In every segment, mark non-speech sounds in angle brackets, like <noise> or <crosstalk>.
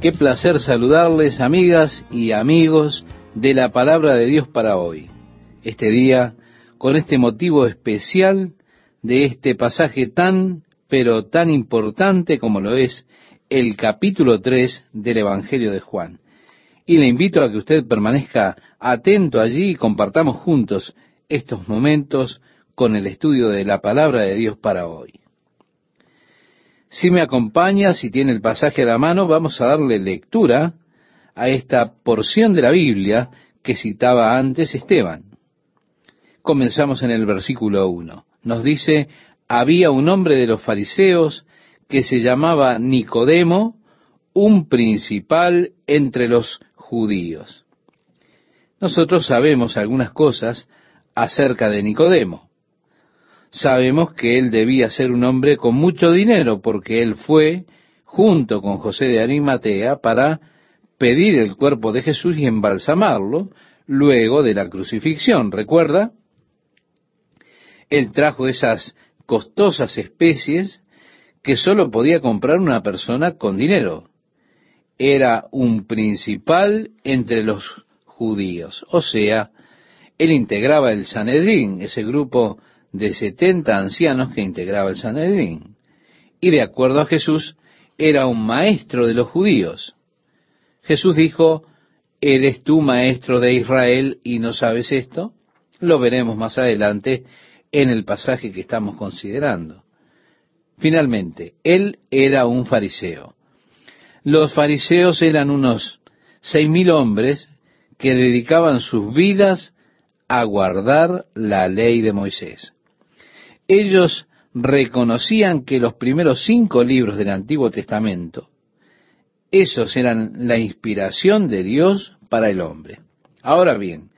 Qué placer saludarles, amigas y amigos de la palabra de Dios para hoy. Este día, con este motivo especial de este pasaje tan, pero tan importante como lo es el capítulo 3 del Evangelio de Juan. Y le invito a que usted permanezca atento allí y compartamos juntos estos momentos con el estudio de la palabra de Dios para hoy. Si me acompaña, si tiene el pasaje a la mano, vamos a darle lectura a esta porción de la Biblia que citaba antes Esteban. Comenzamos en el versículo 1. Nos dice, había un hombre de los fariseos que se llamaba Nicodemo, un principal entre los judíos. Nosotros sabemos algunas cosas acerca de Nicodemo sabemos que él debía ser un hombre con mucho dinero, porque él fue junto con José de Arimatea para pedir el cuerpo de Jesús y embalsamarlo luego de la crucifixión. ¿Recuerda? Él trajo esas costosas especies que sólo podía comprar una persona con dinero. Era un principal entre los judíos, o sea, él integraba el Sanedrín, ese grupo de setenta ancianos que integraba el Sanedrín. Y de acuerdo a Jesús, era un maestro de los judíos. Jesús dijo, ¿eres tú maestro de Israel y no sabes esto? Lo veremos más adelante en el pasaje que estamos considerando. Finalmente, él era un fariseo. Los fariseos eran unos seis mil hombres que dedicaban sus vidas a guardar la ley de Moisés ellos reconocían que los primeros cinco libros del Antiguo Testamento, esos eran la inspiración de Dios para el hombre. Ahora bien,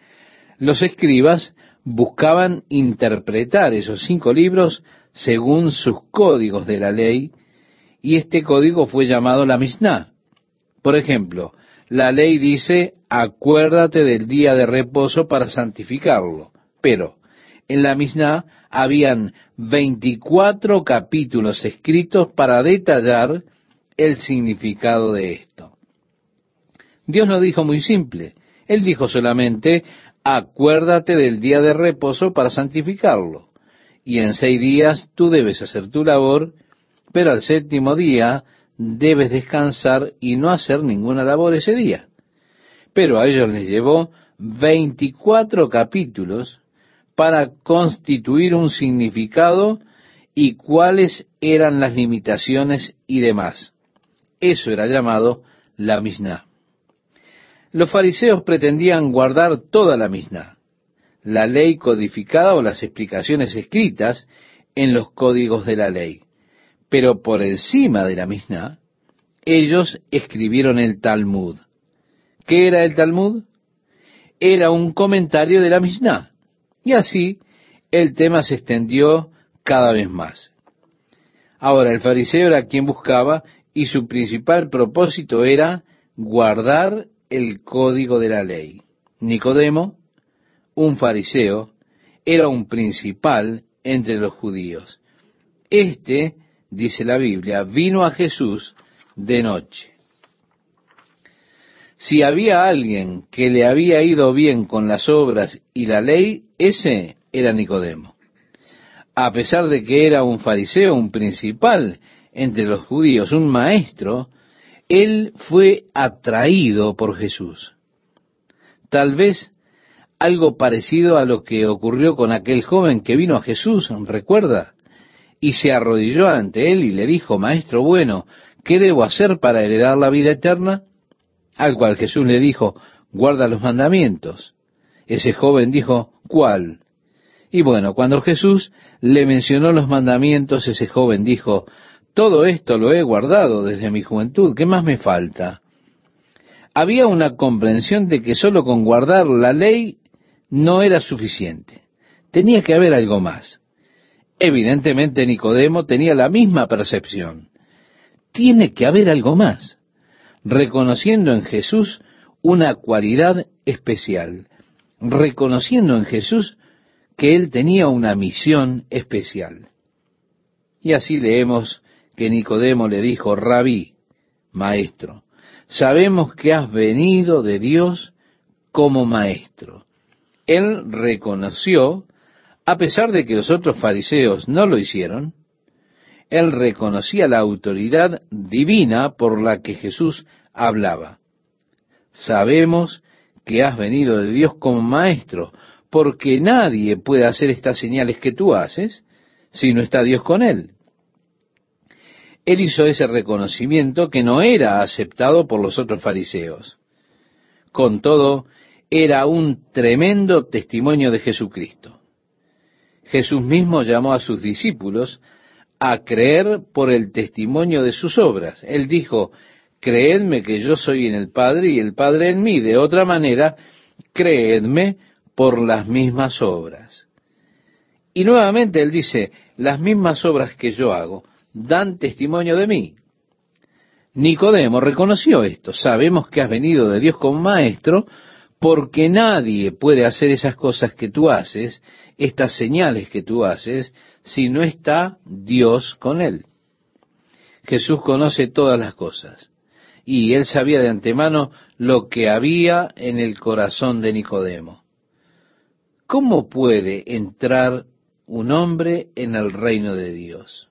los escribas buscaban interpretar esos cinco libros según sus códigos de la ley, y este código fue llamado la Mishnah. Por ejemplo, la ley dice, acuérdate del día de reposo para santificarlo, pero en la Mishnah habían 24 capítulos escritos para detallar el significado de esto. Dios lo dijo muy simple. Él dijo solamente, acuérdate del día de reposo para santificarlo. Y en seis días tú debes hacer tu labor, pero al séptimo día debes descansar y no hacer ninguna labor ese día. Pero a ellos les llevó 24 capítulos para constituir un significado y cuáles eran las limitaciones y demás. Eso era llamado la Mishnah. Los fariseos pretendían guardar toda la Mishnah, la ley codificada o las explicaciones escritas en los códigos de la ley. Pero por encima de la Mishnah, ellos escribieron el Talmud. ¿Qué era el Talmud? Era un comentario de la Mishnah. Y así el tema se extendió cada vez más. Ahora, el fariseo era quien buscaba y su principal propósito era guardar el código de la ley. Nicodemo, un fariseo, era un principal entre los judíos. Este, dice la Biblia, vino a Jesús de noche. Si había alguien que le había ido bien con las obras y la ley, ese era Nicodemo. A pesar de que era un fariseo, un principal entre los judíos, un maestro, él fue atraído por Jesús. Tal vez algo parecido a lo que ocurrió con aquel joven que vino a Jesús, ¿recuerda? Y se arrodilló ante él y le dijo, Maestro bueno, ¿qué debo hacer para heredar la vida eterna? Al cual Jesús le dijo, guarda los mandamientos. Ese joven dijo, ¿cuál? Y bueno, cuando Jesús le mencionó los mandamientos, ese joven dijo, todo esto lo he guardado desde mi juventud, ¿qué más me falta? Había una comprensión de que sólo con guardar la ley no era suficiente. Tenía que haber algo más. Evidentemente Nicodemo tenía la misma percepción. Tiene que haber algo más reconociendo en Jesús una cualidad especial, reconociendo en Jesús que él tenía una misión especial. Y así leemos que Nicodemo le dijo, rabí, maestro, sabemos que has venido de Dios como maestro. Él reconoció, a pesar de que los otros fariseos no lo hicieron, él reconocía la autoridad divina por la que Jesús hablaba. Sabemos que has venido de Dios como maestro, porque nadie puede hacer estas señales que tú haces si no está Dios con él. Él hizo ese reconocimiento que no era aceptado por los otros fariseos. Con todo, era un tremendo testimonio de Jesucristo. Jesús mismo llamó a sus discípulos a creer por el testimonio de sus obras. Él dijo, creedme que yo soy en el Padre y el Padre en mí. De otra manera, creedme por las mismas obras. Y nuevamente él dice, las mismas obras que yo hago dan testimonio de mí. Nicodemo reconoció esto. Sabemos que has venido de Dios como maestro, porque nadie puede hacer esas cosas que tú haces, estas señales que tú haces, si no está Dios con él. Jesús conoce todas las cosas y él sabía de antemano lo que había en el corazón de Nicodemo. ¿Cómo puede entrar un hombre en el reino de Dios?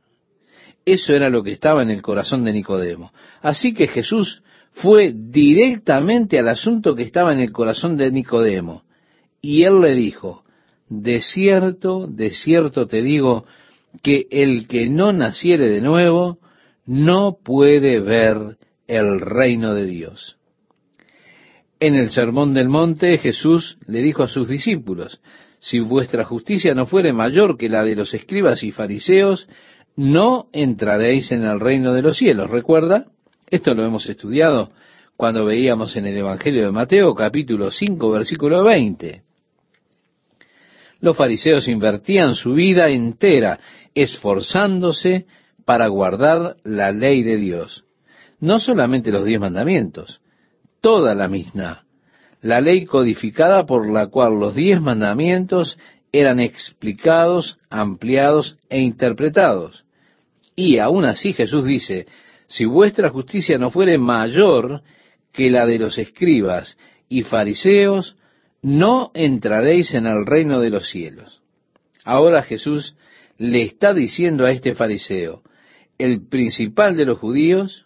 Eso era lo que estaba en el corazón de Nicodemo. Así que Jesús fue directamente al asunto que estaba en el corazón de Nicodemo. Y él le dijo, de cierto, de cierto te digo, que el que no naciere de nuevo no puede ver el reino de Dios. En el Sermón del Monte Jesús le dijo a sus discípulos, si vuestra justicia no fuere mayor que la de los escribas y fariseos, no entraréis en el reino de los cielos. ¿Recuerda? Esto lo hemos estudiado cuando veíamos en el Evangelio de Mateo capítulo 5 versículo 20. Los fariseos invertían su vida entera esforzándose para guardar la ley de Dios. No solamente los diez mandamientos, toda la misma, la ley codificada por la cual los diez mandamientos eran explicados, ampliados e interpretados. Y aún así Jesús dice, si vuestra justicia no fuere mayor que la de los escribas y fariseos, no entraréis en el reino de los cielos. Ahora Jesús le está diciendo a este fariseo, el principal de los judíos,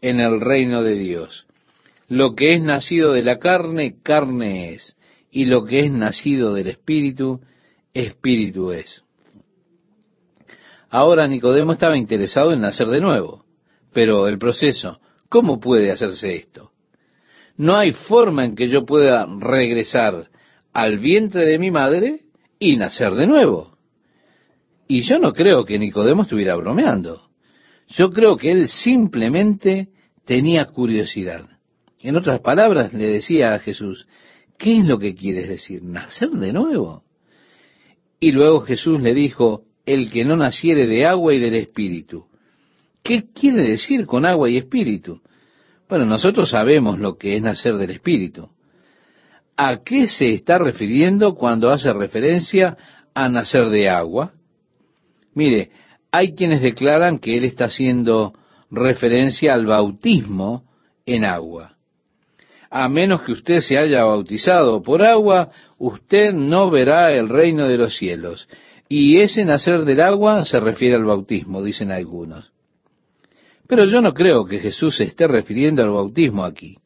en el reino de Dios. Lo que es nacido de la carne, carne es, y lo que es nacido del Espíritu, Espíritu es. Ahora Nicodemo estaba interesado en nacer de nuevo, pero el proceso, ¿cómo puede hacerse esto? No hay forma en que yo pueda regresar al vientre de mi madre y nacer de nuevo. Y yo no creo que Nicodemo estuviera bromeando. Yo creo que él simplemente tenía curiosidad. En otras palabras, le decía a Jesús, ¿qué es lo que quieres decir? ¿Nacer de nuevo? Y luego Jesús le dijo, el que no naciere de agua y del espíritu. ¿Qué quiere decir con agua y espíritu? Bueno, nosotros sabemos lo que es nacer del espíritu. ¿A qué se está refiriendo cuando hace referencia a nacer de agua? Mire, hay quienes declaran que él está haciendo referencia al bautismo en agua. A menos que usted se haya bautizado por agua, usted no verá el reino de los cielos. Y ese nacer del agua se refiere al bautismo, dicen algunos. Pero yo no creo que Jesús se esté refiriendo al bautismo aquí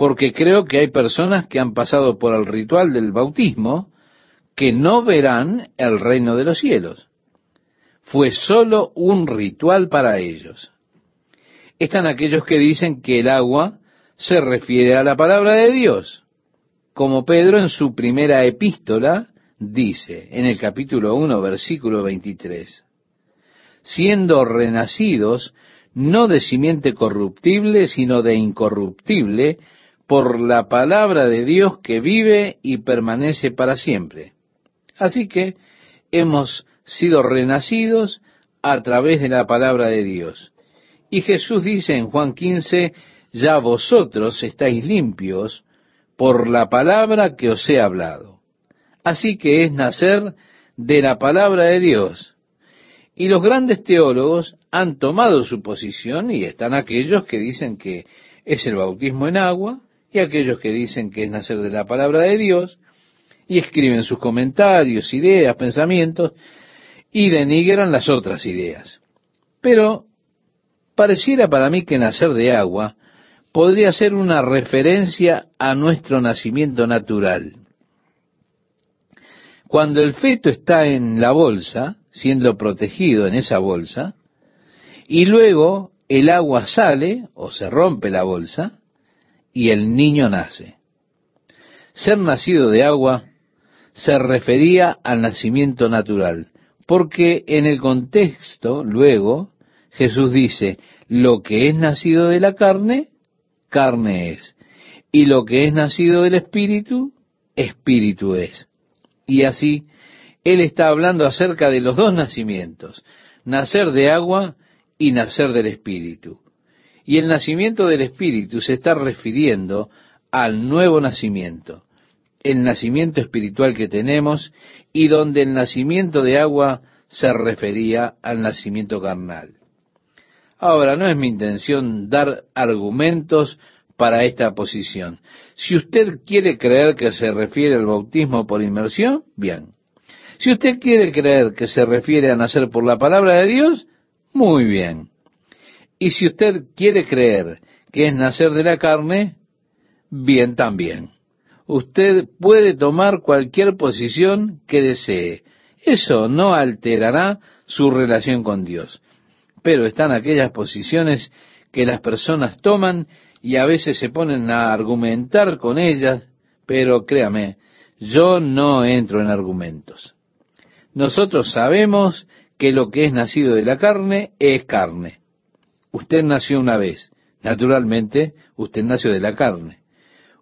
porque creo que hay personas que han pasado por el ritual del bautismo que no verán el reino de los cielos. Fue solo un ritual para ellos. Están aquellos que dicen que el agua se refiere a la palabra de Dios, como Pedro en su primera epístola dice en el capítulo 1, versículo 23, siendo renacidos no de simiente corruptible, sino de incorruptible, por la palabra de Dios que vive y permanece para siempre. Así que hemos sido renacidos a través de la palabra de Dios. Y Jesús dice en Juan 15, ya vosotros estáis limpios por la palabra que os he hablado. Así que es nacer de la palabra de Dios. Y los grandes teólogos han tomado su posición y están aquellos que dicen que es el bautismo en agua y aquellos que dicen que es nacer de la palabra de Dios y escriben sus comentarios, ideas, pensamientos y denigran las otras ideas. Pero pareciera para mí que nacer de agua podría ser una referencia a nuestro nacimiento natural. Cuando el feto está en la bolsa, siendo protegido en esa bolsa, y luego el agua sale o se rompe la bolsa y el niño nace. Ser nacido de agua se refería al nacimiento natural, porque en el contexto luego Jesús dice, lo que es nacido de la carne, carne es, y lo que es nacido del espíritu, espíritu es. Y así, Él está hablando acerca de los dos nacimientos, nacer de agua y nacer del espíritu. Y el nacimiento del espíritu se está refiriendo al nuevo nacimiento, el nacimiento espiritual que tenemos y donde el nacimiento de agua se refería al nacimiento carnal. Ahora, no es mi intención dar argumentos para esta posición. Si usted quiere creer que se refiere al bautismo por inmersión, bien. Si usted quiere creer que se refiere a nacer por la palabra de Dios, muy bien. Y si usted quiere creer que es nacer de la carne, bien también. Usted puede tomar cualquier posición que desee. Eso no alterará su relación con Dios. Pero están aquellas posiciones que las personas toman y a veces se ponen a argumentar con ellas, pero créame, yo no entro en argumentos. Nosotros sabemos que lo que es nacido de la carne es carne. Usted nació una vez, naturalmente usted nació de la carne.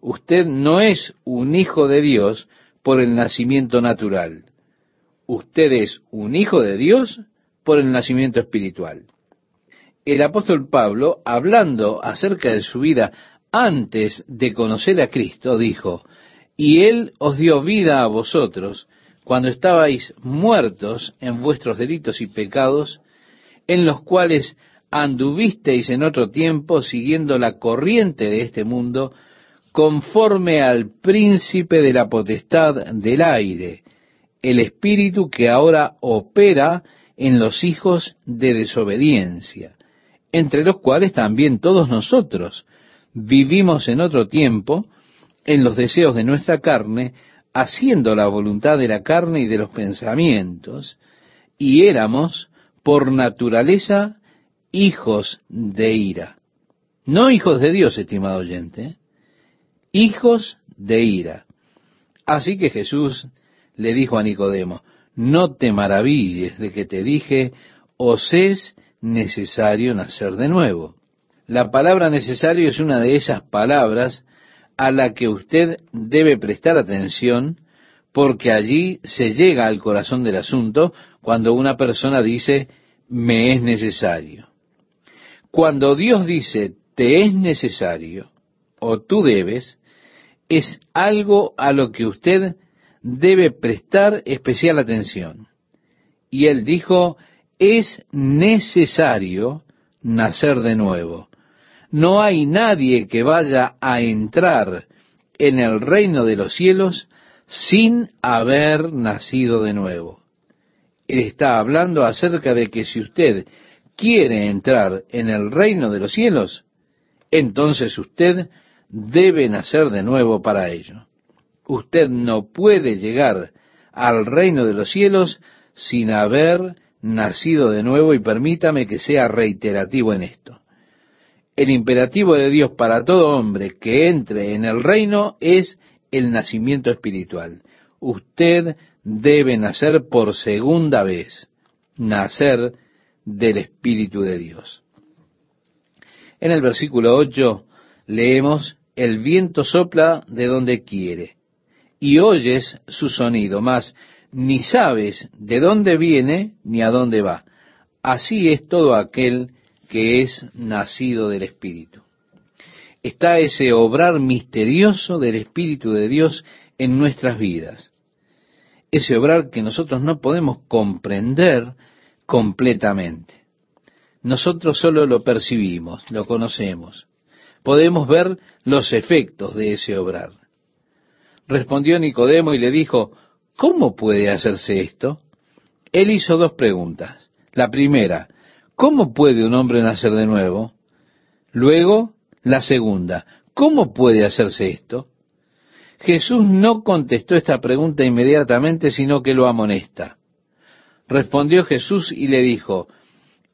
Usted no es un hijo de Dios por el nacimiento natural. Usted es un hijo de Dios por el nacimiento espiritual. El apóstol Pablo, hablando acerca de su vida antes de conocer a Cristo, dijo, y Él os dio vida a vosotros cuando estabais muertos en vuestros delitos y pecados, en los cuales anduvisteis en otro tiempo siguiendo la corriente de este mundo, conforme al príncipe de la potestad del aire, el espíritu que ahora opera en los hijos de desobediencia entre los cuales también todos nosotros vivimos en otro tiempo en los deseos de nuestra carne, haciendo la voluntad de la carne y de los pensamientos, y éramos, por naturaleza, hijos de ira. No hijos de Dios, estimado oyente, hijos de ira. Así que Jesús le dijo a Nicodemo, no te maravilles de que te dije, os es necesario nacer de nuevo. La palabra necesario es una de esas palabras a la que usted debe prestar atención porque allí se llega al corazón del asunto cuando una persona dice, me es necesario. Cuando Dios dice, te es necesario, o tú debes, es algo a lo que usted debe prestar especial atención. Y él dijo, es necesario nacer de nuevo. No hay nadie que vaya a entrar en el reino de los cielos sin haber nacido de nuevo. Él está hablando acerca de que si usted quiere entrar en el reino de los cielos, entonces usted debe nacer de nuevo para ello. Usted no puede llegar al reino de los cielos sin haber nacido de nuevo y permítame que sea reiterativo en esto. El imperativo de Dios para todo hombre que entre en el reino es el nacimiento espiritual. Usted debe nacer por segunda vez, nacer del Espíritu de Dios. En el versículo 8 leemos, el viento sopla de donde quiere y oyes su sonido, mas ni sabes de dónde viene ni a dónde va. Así es todo aquel que es nacido del Espíritu. Está ese obrar misterioso del Espíritu de Dios en nuestras vidas. Ese obrar que nosotros no podemos comprender completamente. Nosotros solo lo percibimos, lo conocemos. Podemos ver los efectos de ese obrar. Respondió Nicodemo y le dijo, ¿cómo puede hacerse esto? Él hizo dos preguntas. La primera, ¿cómo puede un hombre nacer de nuevo? Luego, la segunda, ¿cómo puede hacerse esto? Jesús no contestó esta pregunta inmediatamente, sino que lo amonesta. Respondió Jesús y le dijo,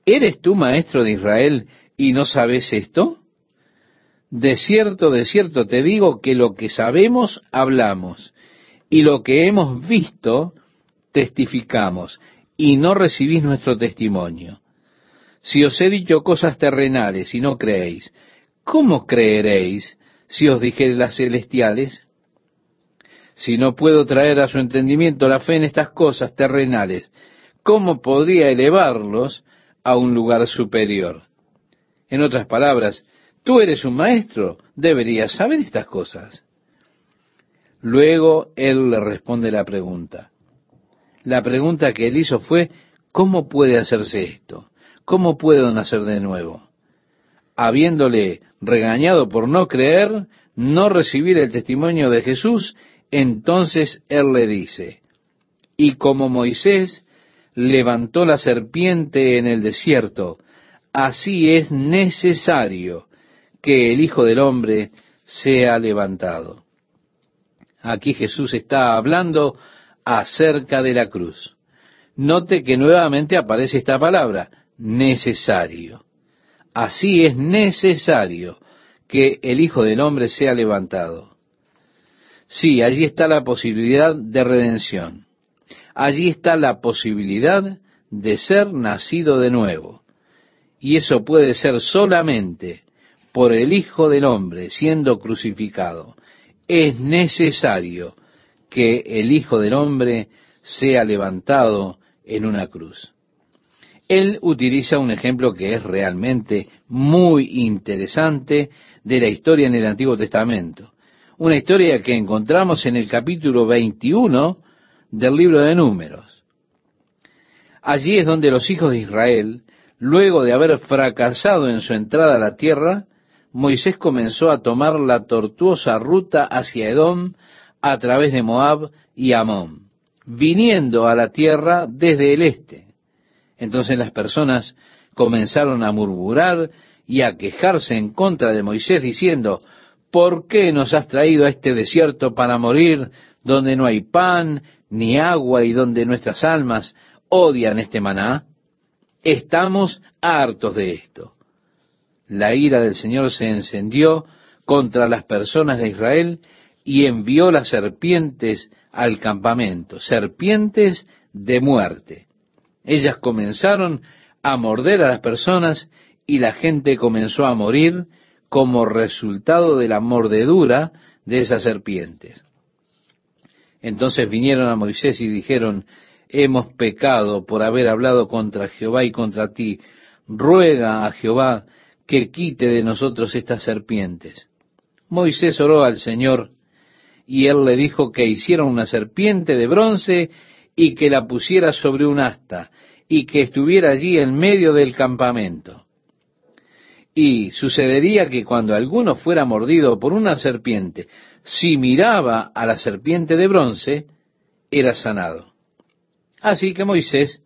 ¿eres tú maestro de Israel y no sabes esto? De cierto, de cierto te digo que lo que sabemos hablamos y lo que hemos visto testificamos y no recibís nuestro testimonio. Si os he dicho cosas terrenales y no creéis, ¿cómo creeréis si os dijere las celestiales? Si no puedo traer a su entendimiento la fe en estas cosas terrenales, ¿cómo podría elevarlos a un lugar superior? En otras palabras, Tú eres un maestro, deberías saber estas cosas. Luego él le responde la pregunta. La pregunta que él hizo fue, ¿cómo puede hacerse esto? ¿Cómo puedo nacer de nuevo? Habiéndole regañado por no creer, no recibir el testimonio de Jesús, entonces él le dice, y como Moisés levantó la serpiente en el desierto, así es necesario que el Hijo del Hombre sea levantado. Aquí Jesús está hablando acerca de la cruz. Note que nuevamente aparece esta palabra, necesario. Así es necesario que el Hijo del Hombre sea levantado. Sí, allí está la posibilidad de redención. Allí está la posibilidad de ser nacido de nuevo. Y eso puede ser solamente por el Hijo del Hombre siendo crucificado, es necesario que el Hijo del Hombre sea levantado en una cruz. Él utiliza un ejemplo que es realmente muy interesante de la historia en el Antiguo Testamento. Una historia que encontramos en el capítulo 21 del libro de Números. Allí es donde los hijos de Israel, luego de haber fracasado en su entrada a la tierra, Moisés comenzó a tomar la tortuosa ruta hacia Edom a través de Moab y Amón, viniendo a la tierra desde el este. Entonces las personas comenzaron a murmurar y a quejarse en contra de Moisés diciendo, ¿por qué nos has traído a este desierto para morir donde no hay pan ni agua y donde nuestras almas odian este maná? Estamos hartos de esto la ira del Señor se encendió contra las personas de Israel y envió las serpientes al campamento, serpientes de muerte. Ellas comenzaron a morder a las personas y la gente comenzó a morir como resultado de la mordedura de esas serpientes. Entonces vinieron a Moisés y dijeron, hemos pecado por haber hablado contra Jehová y contra ti. Ruega a Jehová que quite de nosotros estas serpientes. Moisés oró al Señor y él le dijo que hiciera una serpiente de bronce y que la pusiera sobre un asta y que estuviera allí en medio del campamento. Y sucedería que cuando alguno fuera mordido por una serpiente, si miraba a la serpiente de bronce, era sanado. Así que Moisés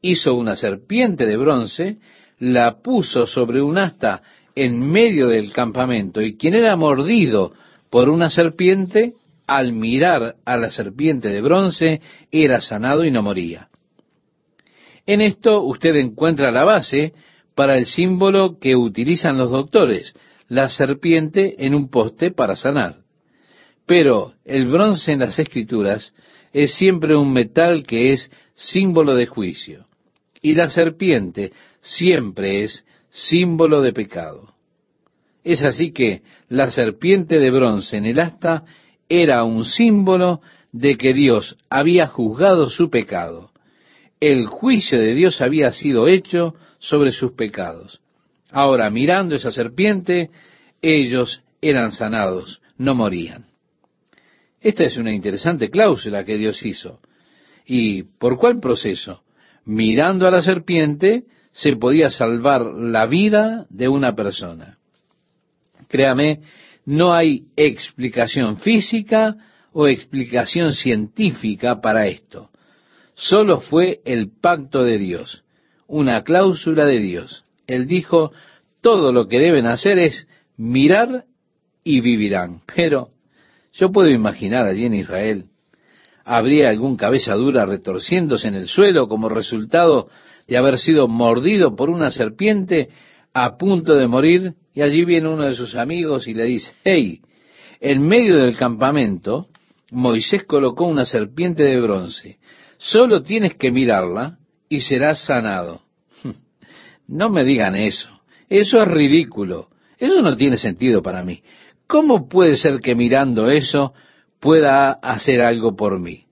hizo una serpiente de bronce la puso sobre un asta en medio del campamento y quien era mordido por una serpiente, al mirar a la serpiente de bronce, era sanado y no moría. En esto usted encuentra la base para el símbolo que utilizan los doctores, la serpiente en un poste para sanar. Pero el bronce en las escrituras es siempre un metal que es símbolo de juicio. Y la serpiente siempre es símbolo de pecado. Es así que la serpiente de bronce en el asta era un símbolo de que Dios había juzgado su pecado. El juicio de Dios había sido hecho sobre sus pecados. Ahora, mirando esa serpiente, ellos eran sanados, no morían. Esta es una interesante cláusula que Dios hizo. ¿Y por cuál proceso? Mirando a la serpiente se podía salvar la vida de una persona. Créame, no hay explicación física o explicación científica para esto. Solo fue el pacto de Dios, una cláusula de Dios. Él dijo, todo lo que deben hacer es mirar y vivirán. Pero yo puedo imaginar allí en Israel, habría algún cabeza dura retorciéndose en el suelo como resultado de haber sido mordido por una serpiente a punto de morir, y allí viene uno de sus amigos y le dice, hey, en medio del campamento, Moisés colocó una serpiente de bronce, solo tienes que mirarla y serás sanado. <laughs> No me digan eso, eso es ridículo, eso no tiene sentido para mí. ¿Cómo puede ser que mirando eso pueda hacer algo por mí?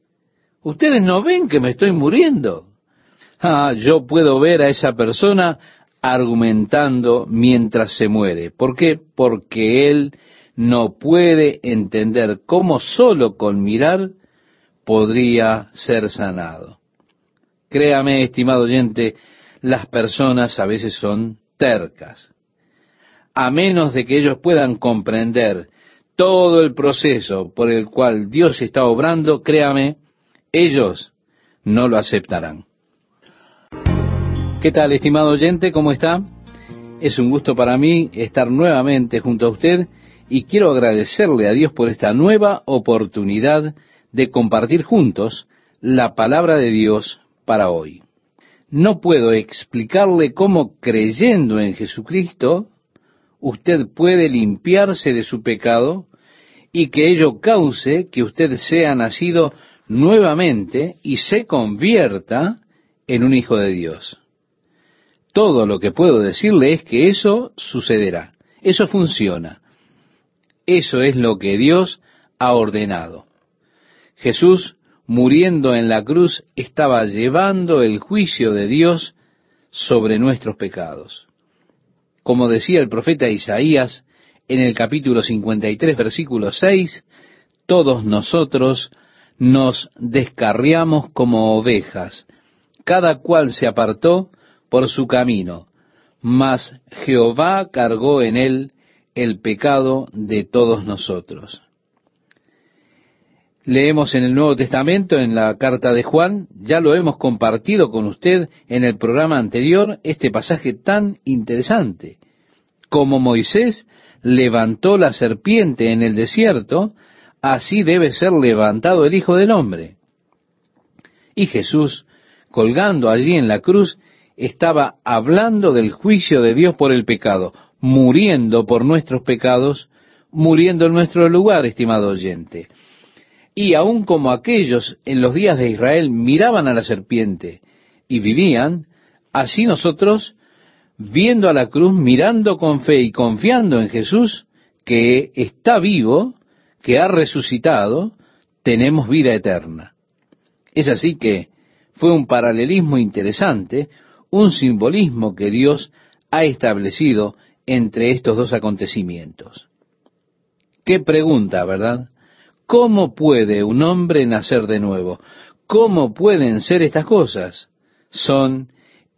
Ustedes no ven que me estoy muriendo. Ah, yo puedo ver a esa persona argumentando mientras se muere. ¿Por qué? Porque él no puede entender cómo solo con mirar podría ser sanado. Créame, estimado oyente, las personas a veces son tercas a menos de que ellos puedan comprender todo el proceso por el cual Dios está obrando, créame, ellos no lo aceptarán. ¿Qué tal, estimado oyente? ¿Cómo está? Es un gusto para mí estar nuevamente junto a usted y quiero agradecerle a Dios por esta nueva oportunidad de compartir juntos la palabra de Dios para hoy. No puedo explicarle cómo creyendo en Jesucristo usted puede limpiarse de su pecado y que ello cause que usted sea nacido nuevamente y se convierta en un hijo de Dios. Todo lo que puedo decirle es que eso sucederá, eso funciona, eso es lo que Dios ha ordenado. Jesús, muriendo en la cruz, estaba llevando el juicio de Dios sobre nuestros pecados. Como decía el profeta Isaías en el capítulo 53, versículo 6, todos nosotros nos descarriamos como ovejas, cada cual se apartó por su camino, mas Jehová cargó en él el pecado de todos nosotros. Leemos en el Nuevo Testamento, en la carta de Juan, ya lo hemos compartido con usted en el programa anterior, este pasaje tan interesante. Como Moisés levantó la serpiente en el desierto, así debe ser levantado el Hijo del Hombre. Y Jesús, colgando allí en la cruz, estaba hablando del juicio de Dios por el pecado, muriendo por nuestros pecados, muriendo en nuestro lugar, estimado oyente. Y aun como aquellos en los días de Israel miraban a la serpiente y vivían, así nosotros, viendo a la cruz, mirando con fe y confiando en Jesús, que está vivo, que ha resucitado, tenemos vida eterna. Es así que fue un paralelismo interesante, un simbolismo que Dios ha establecido entre estos dos acontecimientos. Qué pregunta, ¿verdad? ¿Cómo puede un hombre nacer de nuevo? ¿Cómo pueden ser estas cosas? Son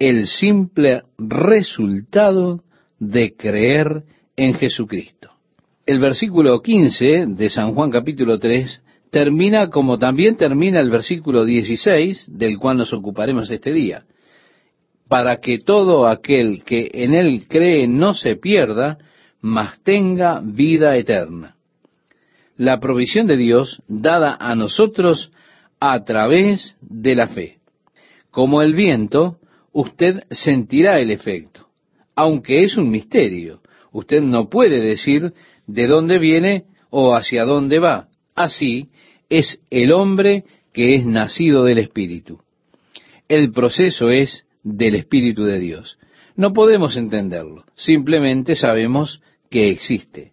el simple resultado de creer en Jesucristo. El versículo 15 de San Juan capítulo 3 termina como también termina el versículo 16 del cual nos ocuparemos este día, para que todo aquel que en él cree no se pierda, mas tenga vida eterna la provisión de Dios dada a nosotros a través de la fe. Como el viento, usted sentirá el efecto, aunque es un misterio. Usted no puede decir de dónde viene o hacia dónde va. Así es el hombre que es nacido del Espíritu. El proceso es del Espíritu de Dios. No podemos entenderlo, simplemente sabemos que existe.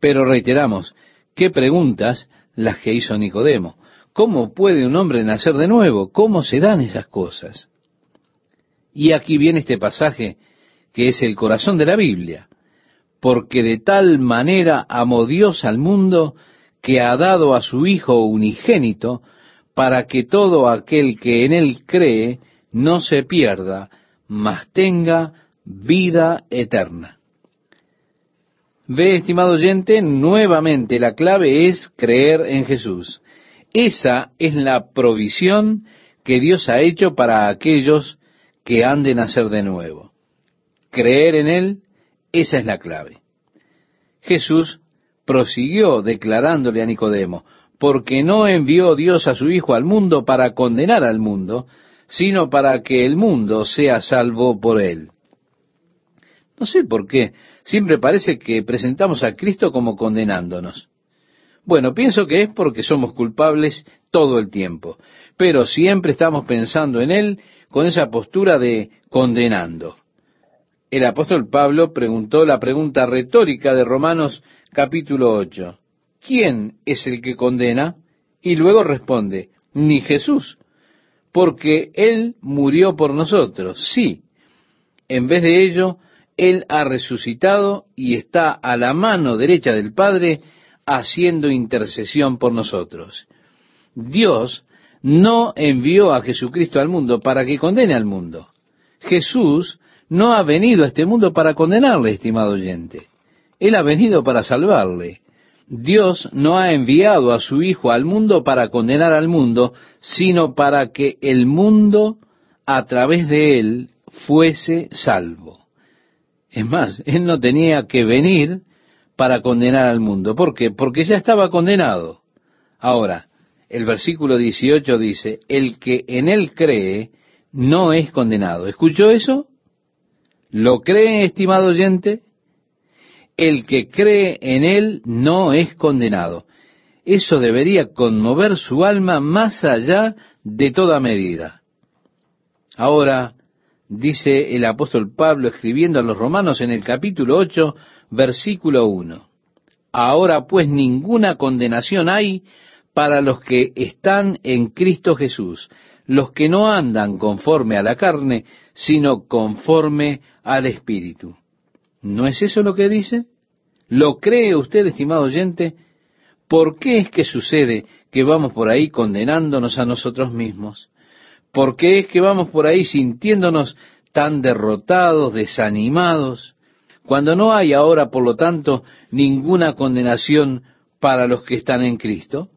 Pero reiteramos, ¿qué preguntas las que hizo Nicodemo? ¿Cómo puede un hombre nacer de nuevo? ¿Cómo se dan esas cosas? Y aquí viene este pasaje que es el corazón de la Biblia. Porque de tal manera amó Dios al mundo que ha dado a su Hijo unigénito para que todo aquel que en él cree no se pierda, mas tenga vida eterna. Ve, estimado oyente, nuevamente la clave es creer en Jesús. Esa es la provisión que Dios ha hecho para aquellos que han de nacer de nuevo. Creer en Él, esa es la clave. Jesús prosiguió declarándole a Nicodemo, porque no envió Dios a su Hijo al mundo para condenar al mundo, sino para que el mundo sea salvo por él. No sé por qué, siempre parece que presentamos a Cristo como condenándonos. Bueno, pienso que es porque somos culpables todo el tiempo, pero siempre estamos pensando en Él con esa postura de condenando. El apóstol Pablo preguntó la pregunta retórica de Romanos capítulo 8. ¿Quién es el que condena? Y luego responde, ni Jesús, porque Él murió por nosotros. Sí, en vez de ello, Él ha resucitado y está a la mano derecha del Padre haciendo intercesión por nosotros. Dios no envió a Jesucristo al mundo para que condene al mundo. Jesús no ha venido a este mundo para condenarle, estimado oyente. Él ha venido para salvarle. Dios no ha enviado a su Hijo al mundo para condenar al mundo, sino para que el mundo, a través de él, fuese salvo. Es más, Él no tenía que venir para condenar al mundo. ¿Por qué? Porque ya estaba condenado. Ahora, el versículo 18 dice, el que en él cree no es condenado. ¿Escuchó eso? ¿Lo cree, estimado oyente? El que cree en él no es condenado. Eso debería conmover su alma más allá de toda medida. Ahora, dice el apóstol Pablo escribiendo a los romanos en el capítulo 8, versículo 1. Ahora pues ninguna condenación hay para los que están en Cristo Jesús, los que no andan conforme a la carne, sino conforme al Espíritu. ¿No es eso lo que dice? ¿Lo cree usted, estimado oyente? ¿Por qué es que sucede que vamos por ahí condenándonos a nosotros mismos? ¿Por qué es que vamos por ahí sintiéndonos tan derrotados, desanimados? cuando no hay ahora, por lo tanto, ninguna condenación para los que están en Cristo?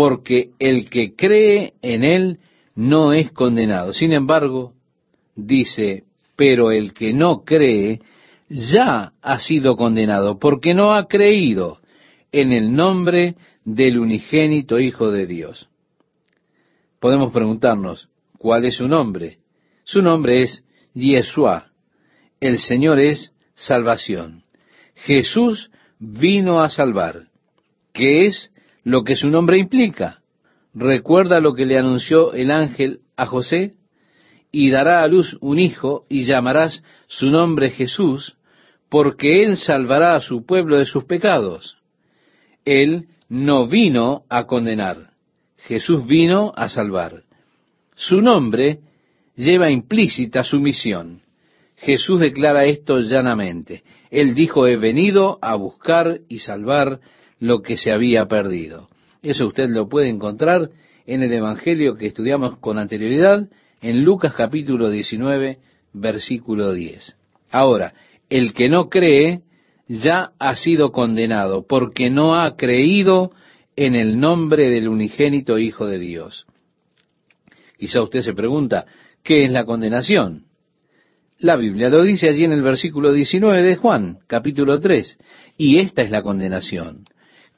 Porque el que cree en Él no es condenado. Sin embargo, dice, pero el que no cree ya ha sido condenado, porque no ha creído en el nombre del unigénito Hijo de Dios. Podemos preguntarnos, ¿cuál es su nombre? Su nombre es Yeshua, el Señor es salvación. Jesús vino a salvar. ¿Qué es lo que su nombre implica? ¿Recuerda lo que le anunció el ángel a José? Y dará a luz un hijo y llamarás su nombre Jesús, porque él salvará a su pueblo de sus pecados. Él no vino a condenar, Jesús vino a salvar. Su nombre lleva implícita su misión. Jesús declara esto llanamente. Él dijo, he venido a buscar y salvar lo que se había perdido. Eso usted lo puede encontrar en el Evangelio que estudiamos con anterioridad, en Lucas capítulo 19, versículo 10. Ahora, el que no cree ya ha sido condenado, porque no ha creído en el nombre del unigénito Hijo de Dios. Quizá usted se pregunta, ¿qué es la condenación? La Biblia lo dice allí en el versículo 19 de Juan, capítulo 3. Y esta es la condenación,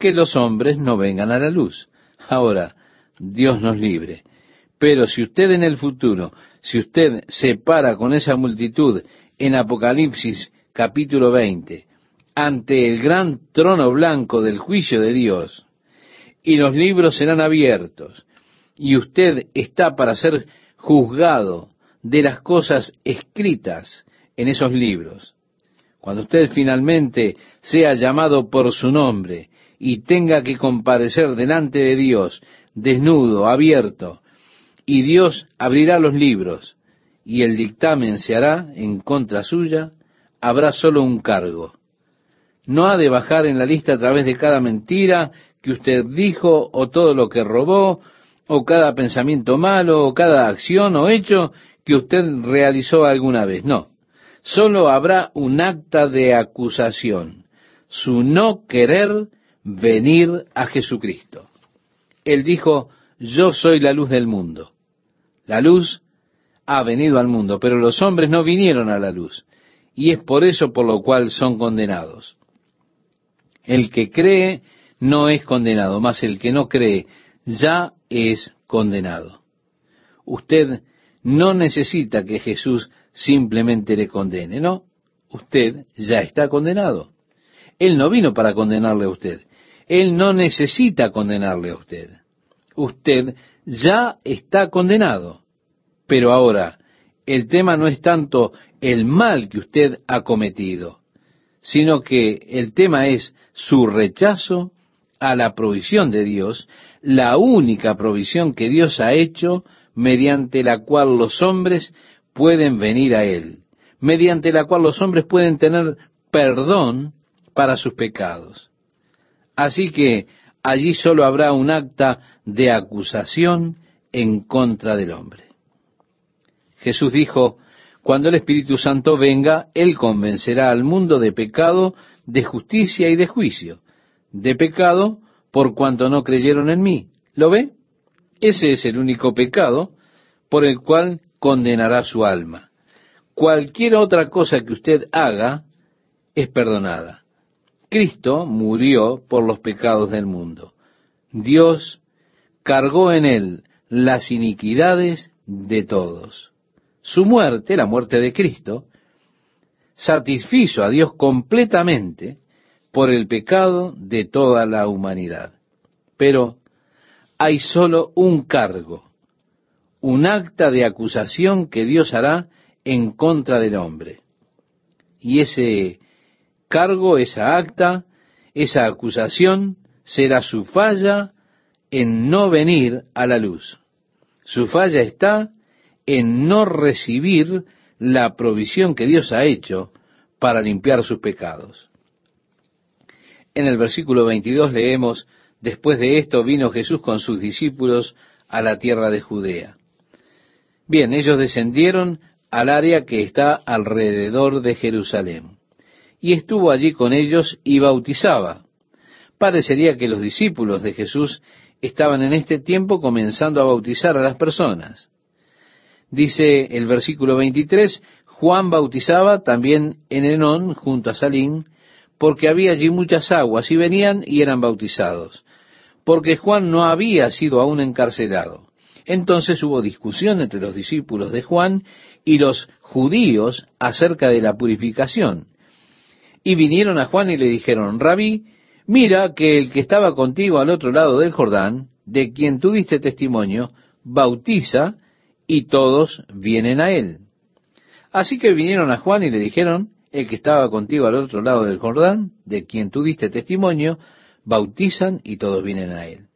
Que los hombres no vengan a la luz. Ahora, Dios nos libre. Pero si usted en el futuro, si usted se para con esa multitud en Apocalipsis capítulo 20, ante el gran trono blanco del juicio de Dios, y los libros serán abiertos, y usted está para ser juzgado de las cosas escritas en esos libros. Cuando usted finalmente sea llamado por su nombre y tenga que comparecer delante de Dios, desnudo, abierto, y Dios abrirá los libros, y el dictamen se hará en contra suya, habrá solo un cargo. No ha de bajar en la lista a través de cada mentira que usted dijo, o todo lo que robó, o cada pensamiento malo, o cada acción o hecho que usted realizó alguna vez. No, solo habrá un acta de acusación, su no querer venir a Jesucristo. Él dijo, yo soy la luz del mundo. La luz ha venido al mundo, pero los hombres no vinieron a la luz, y es por eso por lo cual son condenados. El que cree no es condenado, mas el que no cree ya es condenado. Usted no necesita que Jesús simplemente le condene, no, usted ya está condenado. Él no vino para condenarle a usted, Él no necesita condenarle a usted. Usted ya está condenado. Pero ahora, el tema no es tanto el mal que usted ha cometido, sino que el tema es su rechazo a la provisión de Dios, la única provisión que Dios ha hecho mediante la cual los hombres pueden venir a Él, mediante la cual los hombres pueden tener perdón para sus pecados. Así que allí solo habrá un acta de acusación en contra del hombre. Jesús dijo, cuando el Espíritu Santo venga, Él convencerá al mundo de pecado, de justicia y de juicio. De pecado por cuanto no creyeron en mí. ¿Lo ve? Ese es el único pecado por el cual condenará su alma. Cualquier otra cosa que usted haga es perdonada. Cristo murió por los pecados del mundo. Dios cargó en él las iniquidades de todos. Su muerte, la muerte de Cristo, satisfizo a Dios completamente por el pecado de toda la humanidad. Pero hay solo un cargo, un acta de acusación que Dios hará en contra del hombre. Y ese cargo, esa acta, esa acusación será su falla en no venir a la luz. Su falla está en no recibir la provisión que Dios ha hecho para limpiar sus pecados. En el versículo 22 leemos, después de esto vino Jesús con sus discípulos a la tierra de Judea. Bien, ellos descendieron al área que está alrededor de Jerusalén. Y estuvo allí con ellos y bautizaba. Parecería que los discípulos de Jesús estaban en este tiempo comenzando a bautizar a las personas. Dice el versículo 23, Juan bautizaba también en Enón, junto a Salín, porque había allí muchas aguas, y venían y eran bautizados, porque Juan no había sido aún encarcelado. Entonces hubo discusión entre los discípulos de Juan y los judíos acerca de la purificación. Y vinieron a Juan y le dijeron, Rabí, mira que el que estaba contigo al otro lado del Jordán, de quien tú diste testimonio, bautiza y todos vienen a él. Así que vinieron a Juan y le dijeron, el que estaba contigo al otro lado del Jordán, de quien tú diste testimonio, bautizan y todos vienen a él.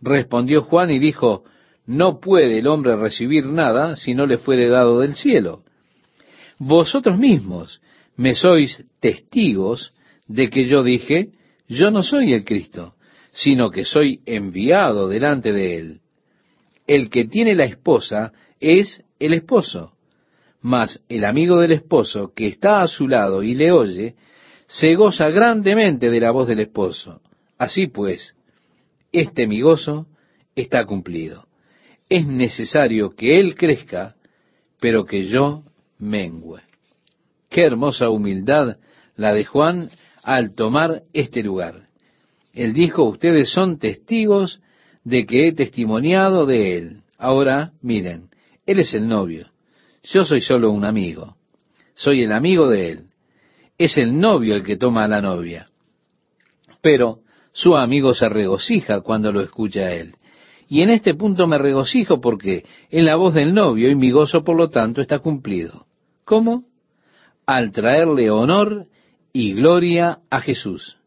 Respondió Juan y dijo, no puede el hombre recibir nada si no le fuere dado del cielo. Vosotros mismos me sois testigos de que yo dije, yo no soy el Cristo, sino que soy enviado delante de él. El que tiene la esposa es el esposo, mas el amigo del esposo que está a su lado y le oye, se goza grandemente de la voz del esposo. Así pues, este mi gozo está cumplido es necesario que Él crezca, pero que yo mengüe. Qué hermosa humildad la de Juan al tomar este lugar. Él dijo, ustedes son testigos de que he testimoniado de él. Ahora, miren, él es el novio. Yo soy solo un amigo. Soy el amigo de él. Es el novio el que toma a la novia. Pero su amigo se regocija cuando lo escucha a él. Y en este punto me regocijo porque en la voz del novio y mi gozo por lo tanto está cumplido. ¿Cómo? Al traerle honor y gloria a Jesús.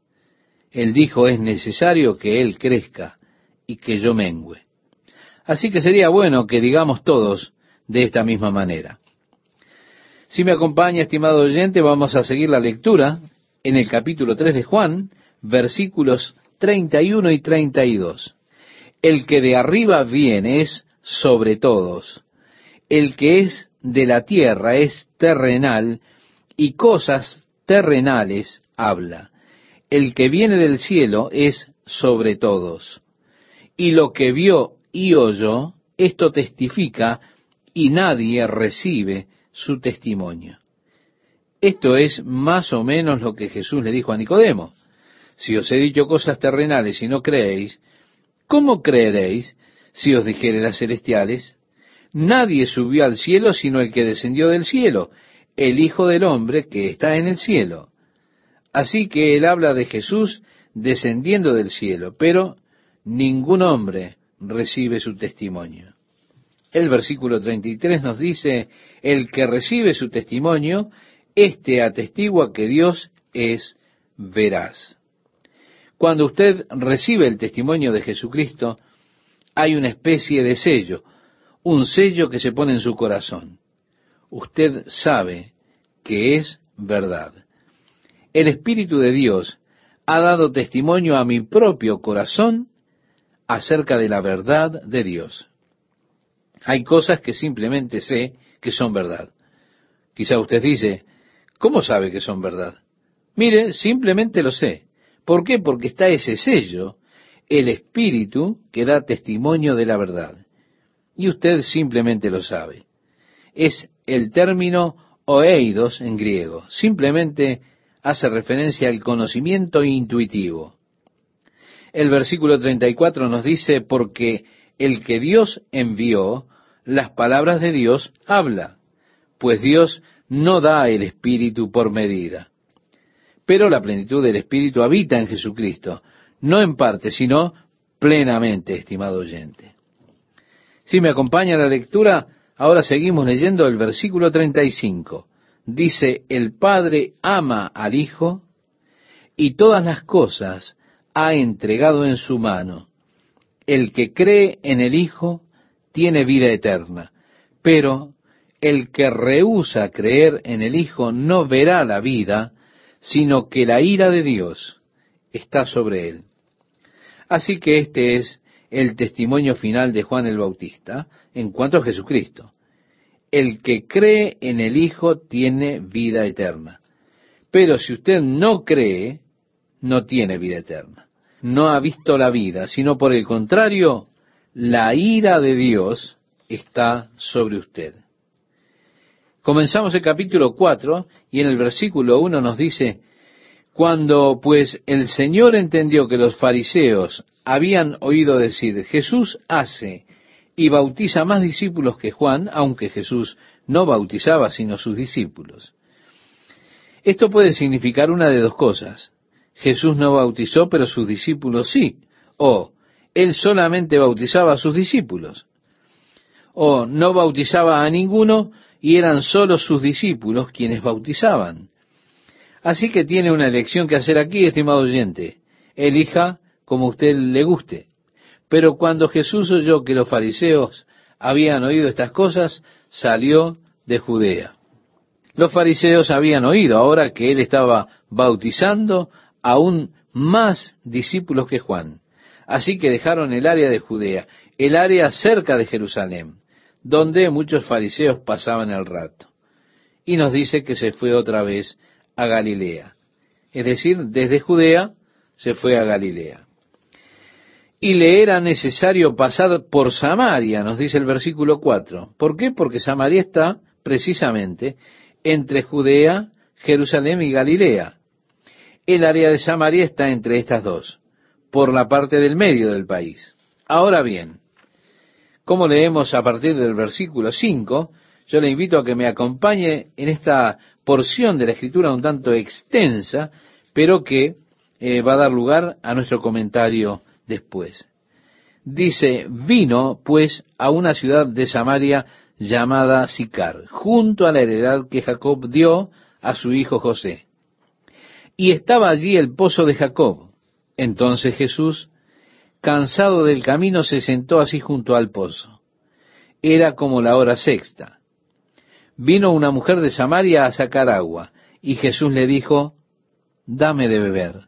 Él dijo, es necesario que Él crezca y que yo mengüe. Así que sería bueno que digamos todos de esta misma manera. Si me acompaña, estimado oyente, vamos a seguir la lectura en el capítulo 3 de Juan, versículos 31 y 32. El que de arriba viene es sobre todos. El que es de la tierra es terrenal y cosas terrenales habla. El que viene del cielo es sobre todos. Y lo que vio y oyó, esto testifica y nadie recibe su testimonio. Esto es más o menos lo que Jesús le dijo a Nicodemo. Si os he dicho cosas terrenales y no creéis, ¿cómo creeréis si os dijere las celestiales? Nadie subió al cielo sino el que descendió del cielo, el Hijo del Hombre que está en el cielo. Así que él habla de Jesús descendiendo del cielo, pero ningún hombre recibe su testimonio. El versículo 33 nos dice, el que recibe su testimonio, éste atestigua que Dios es veraz. Cuando usted recibe el testimonio de Jesucristo, hay una especie de sello, un sello que se pone en su corazón. Usted sabe que es verdad. El Espíritu de Dios ha dado testimonio a mi propio corazón acerca de la verdad de Dios. Hay cosas que simplemente sé que son verdad. Quizá usted dice, ¿cómo sabe que son verdad? Mire, simplemente lo sé. ¿Por qué? Porque está ese sello, el Espíritu que da testimonio de la verdad. Y usted simplemente lo sabe. Es el término oeidos en griego. Simplemente hace referencia al conocimiento intuitivo. El versículo 34 nos dice, porque el que Dios envió, las palabras de Dios habla, pues Dios no da el Espíritu por medida. Pero la plenitud del Espíritu habita en Jesucristo, no en parte, sino plenamente, estimado oyente. Si me acompaña la lectura, ahora seguimos leyendo el versículo 35. Dice, el Padre ama al Hijo y todas las cosas ha entregado en su mano. El que cree en el Hijo tiene vida eterna, pero el que rehúsa creer en el Hijo no verá la vida, sino que la ira de Dios está sobre él. Así que este es el testimonio final de Juan el Bautista en cuanto a Jesucristo. El que cree en el Hijo tiene vida eterna. Pero si usted no cree, no tiene vida eterna. No ha visto la vida, sino por el contrario, la ira de Dios está sobre usted. Comenzamos el capítulo 4 y en el versículo 1 nos dice, cuando pues el Señor entendió que los fariseos habían oído decir, Jesús hace y bautiza más discípulos que Juan, aunque Jesús no bautizaba sino sus discípulos. Esto puede significar una de dos cosas. Jesús no bautizó, pero sus discípulos sí. O él solamente bautizaba a sus discípulos. O no bautizaba a ninguno y eran solo sus discípulos quienes bautizaban. Así que tiene una elección que hacer aquí, estimado oyente. Elija como usted le guste. Pero cuando Jesús oyó que los fariseos habían oído estas cosas, salió de Judea. Los fariseos habían oído ahora que él estaba bautizando aún más discípulos que Juan. Así que dejaron el área de Judea, el área cerca de Jerusalén, donde muchos fariseos pasaban el rato. Y nos dice que se fue otra vez a Galilea. Es decir, desde Judea se fue a Galilea y le era necesario pasar por Samaria, nos dice el versículo 4. ¿Por qué? Porque Samaria está precisamente entre Judea, Jerusalén y Galilea. El área de Samaria está entre estas dos, por la parte del medio del país. Ahora bien, como leemos a partir del versículo 5, yo le invito a que me acompañe en esta porción de la escritura un tanto extensa, pero que eh, va a dar lugar a nuestro comentario después. Dice, vino pues a una ciudad de Samaria llamada Sicar, junto a la heredad que Jacob dio a su hijo José. Y estaba allí el pozo de Jacob. Entonces Jesús, cansado del camino, se sentó así junto al pozo. Era como la hora sexta. Vino una mujer de Samaria a sacar agua, y Jesús le dijo, dame de beber.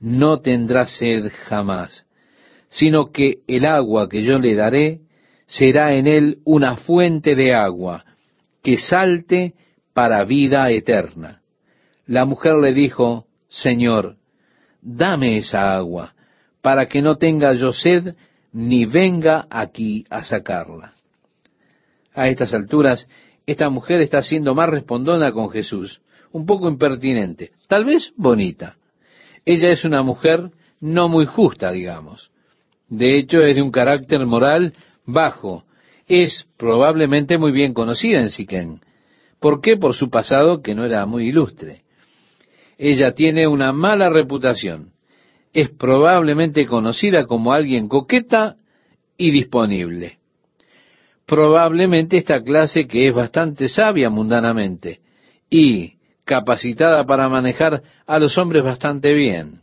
no tendrá sed jamás, sino que el agua que yo le daré será en él una fuente de agua que salte para vida eterna. La mujer le dijo, Señor, dame esa agua, para que no tenga yo sed, ni venga aquí a sacarla. A estas alturas, esta mujer está siendo más respondona con Jesús, un poco impertinente, tal vez bonita. Ella es una mujer no muy justa, digamos. De hecho, es de un carácter moral bajo. Es probablemente muy bien conocida en Siquén. ¿Por qué? Por su pasado que no era muy ilustre. Ella tiene una mala reputación. Es probablemente conocida como alguien coqueta y disponible. Probablemente esta clase que es bastante sabia mundanamente y capacitada para manejar a los hombres bastante bien.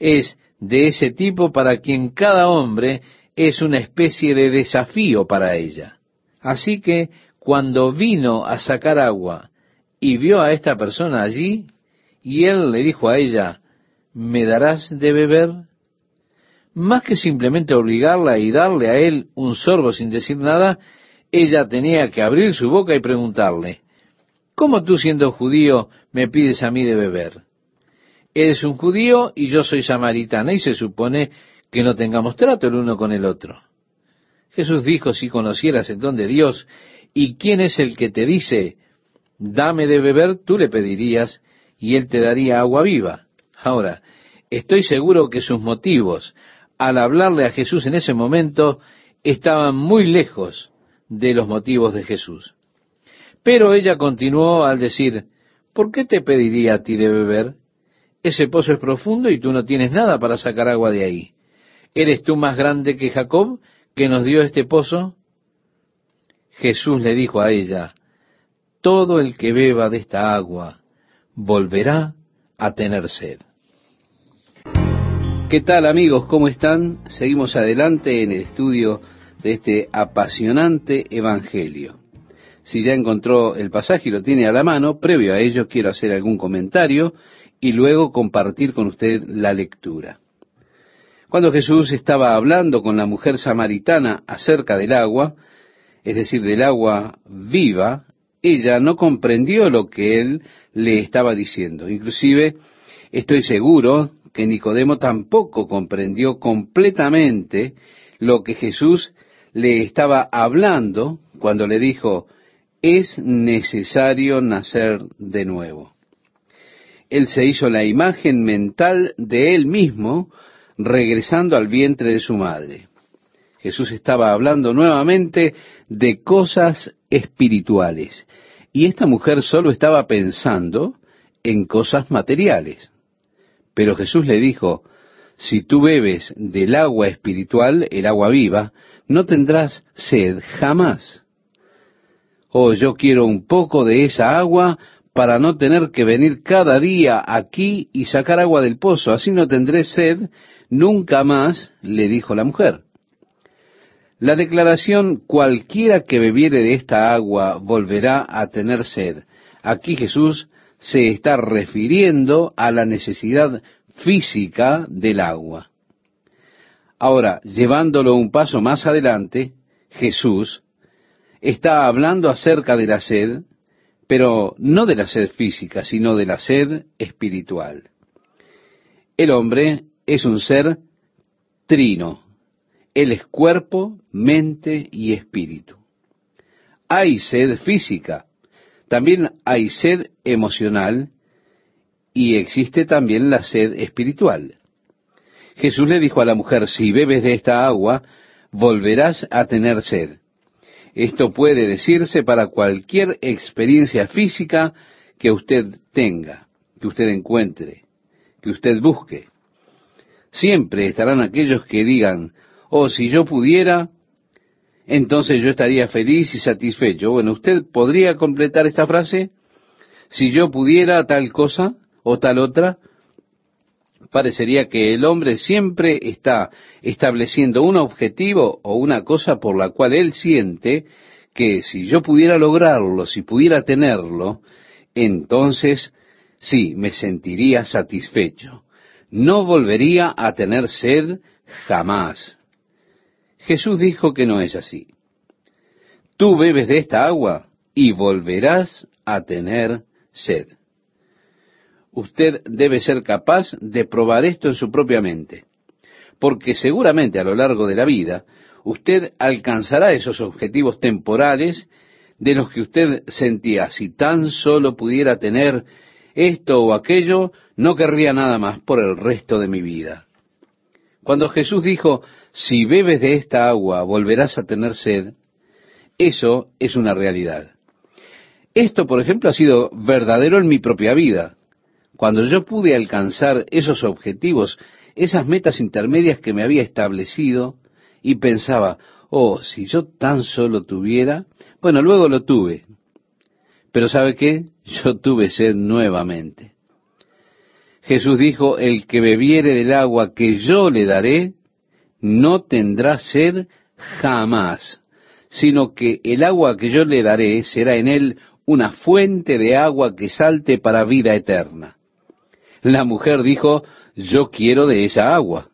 Es de ese tipo para quien cada hombre es una especie de desafío para ella. Así que cuando vino a sacar agua y vio a esta persona allí, y él le dijo a ella, ¿me darás de beber? Más que simplemente obligarla y darle a él un sorbo sin decir nada, ella tenía que abrir su boca y preguntarle, ¿cómo tú siendo judío me pides a mí de beber? Eres un judío y yo soy samaritana y se supone que no tengamos trato el uno con el otro. Jesús dijo, si conocieras el don de Dios y quién es el que te dice, dame de beber, tú le pedirías y él te daría agua viva. Ahora, estoy seguro que sus motivos al hablarle a Jesús en ese momento estaban muy lejos de los motivos de Jesús. Pero ella continuó al decir, ¿por qué te pediría a ti de beber? Ese pozo es profundo y tú no tienes nada para sacar agua de ahí. ¿Eres tú más grande que Jacob, que nos dio este pozo? Jesús le dijo a ella, todo el que beba de esta agua volverá a tener sed. ¿Qué tal amigos? ¿Cómo están? Seguimos adelante en el estudio de este apasionante Evangelio. Si ya encontró el pasaje y lo tiene a la mano, previo a ello quiero hacer algún comentario y luego compartir con usted la lectura. Cuando Jesús estaba hablando con la mujer samaritana acerca del agua, es decir, del agua viva, ella no comprendió lo que él le estaba diciendo. Inclusive, estoy seguro que Nicodemo tampoco comprendió completamente lo que Jesús le estaba hablando cuando le dijo, es necesario nacer de nuevo. Él se hizo la imagen mental de él mismo regresando al vientre de su madre. Jesús estaba hablando nuevamente de cosas espirituales y esta mujer solo estaba pensando en cosas materiales. Pero Jesús le dijo, si tú bebes del agua espiritual, el agua viva, no tendrás sed jamás. Oh, yo quiero un poco de esa agua para no tener que venir cada día aquí y sacar agua del pozo, así no tendré sed nunca más, le dijo la mujer. La declaración cualquiera que bebiere de esta agua volverá a tener sed. Aquí Jesús se está refiriendo a la necesidad física del agua. Ahora, llevándolo un paso más adelante, Jesús está hablando acerca de la sed, pero no de la sed física, sino de la sed espiritual. El hombre es un ser trino. Él es cuerpo, mente y espíritu. Hay sed física, también hay sed emocional y existe también la sed espiritual. Jesús le dijo a la mujer, si bebes de esta agua, volverás a tener sed. Esto puede decirse para cualquier experiencia física que usted tenga, que usted encuentre, que usted busque. Siempre estarán aquellos que digan, oh, si yo pudiera, entonces yo estaría feliz y satisfecho. Bueno, ¿usted podría completar esta frase? Si yo pudiera tal cosa o tal otra, parecería que el hombre siempre está estableciendo un objetivo o una cosa por la cual él siente que si yo pudiera lograrlo, si pudiera tenerlo, entonces sí, me sentiría satisfecho. No volvería a tener sed jamás. Jesús dijo que no es así. Tú bebes de esta agua y volverás a tener sed. Usted debe ser capaz de probar esto en su propia mente, porque seguramente a lo largo de la vida usted alcanzará esos objetivos temporales de los que usted sentía, si tan solo pudiera tener esto o aquello, no querría nada más por el resto de mi vida. Cuando Jesús dijo, si bebes de esta agua volverás a tener sed, eso es una realidad. Esto, por ejemplo, ha sido verdadero en mi propia vida. Cuando yo pude alcanzar esos objetivos, esas metas intermedias que me había establecido, y pensaba, oh, si yo tan solo tuviera, bueno, luego lo tuve. Pero ¿sabe qué? Yo tuve sed nuevamente. Jesús dijo, el que bebiere del agua que yo le daré, no tendrá sed jamás, sino que el agua que yo le daré será en él una fuente de agua que salte para vida eterna. La mujer dijo, yo quiero de esa agua.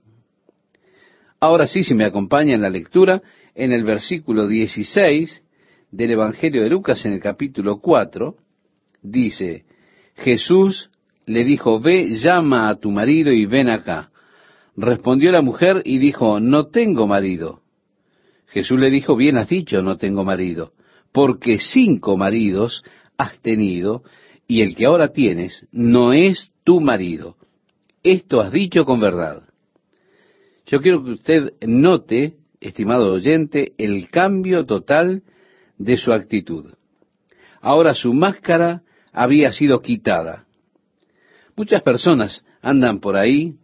Ahora sí, si me acompaña en la lectura, en el versículo 16 del Evangelio de Lucas, en el capítulo 4, dice, Jesús le dijo, ve, llama a tu marido y ven acá. Respondió la mujer y dijo, no tengo marido. Jesús le dijo, bien has dicho, no tengo marido, porque cinco maridos has tenido, y el que ahora tienes no es tu marido. Esto has dicho con verdad. Yo quiero que usted note, estimado oyente, el cambio total de su actitud. Ahora su máscara había sido quitada. Muchas personas andan por ahí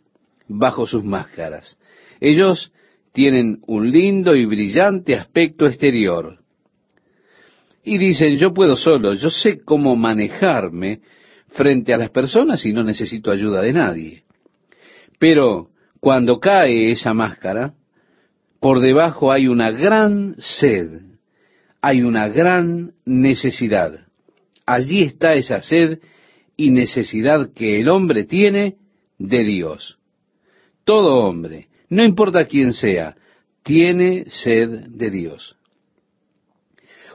bajo sus máscaras. Ellos tienen un lindo y brillante aspecto exterior. Y dicen, yo puedo solo, yo sé cómo manejarme frente a las personas y no necesito ayuda de nadie. Pero cuando cae esa máscara, por debajo hay una gran sed, hay una gran necesidad. Allí está esa sed y necesidad que el hombre tiene de Dios. Todo hombre, no importa quién sea, tiene sed de Dios.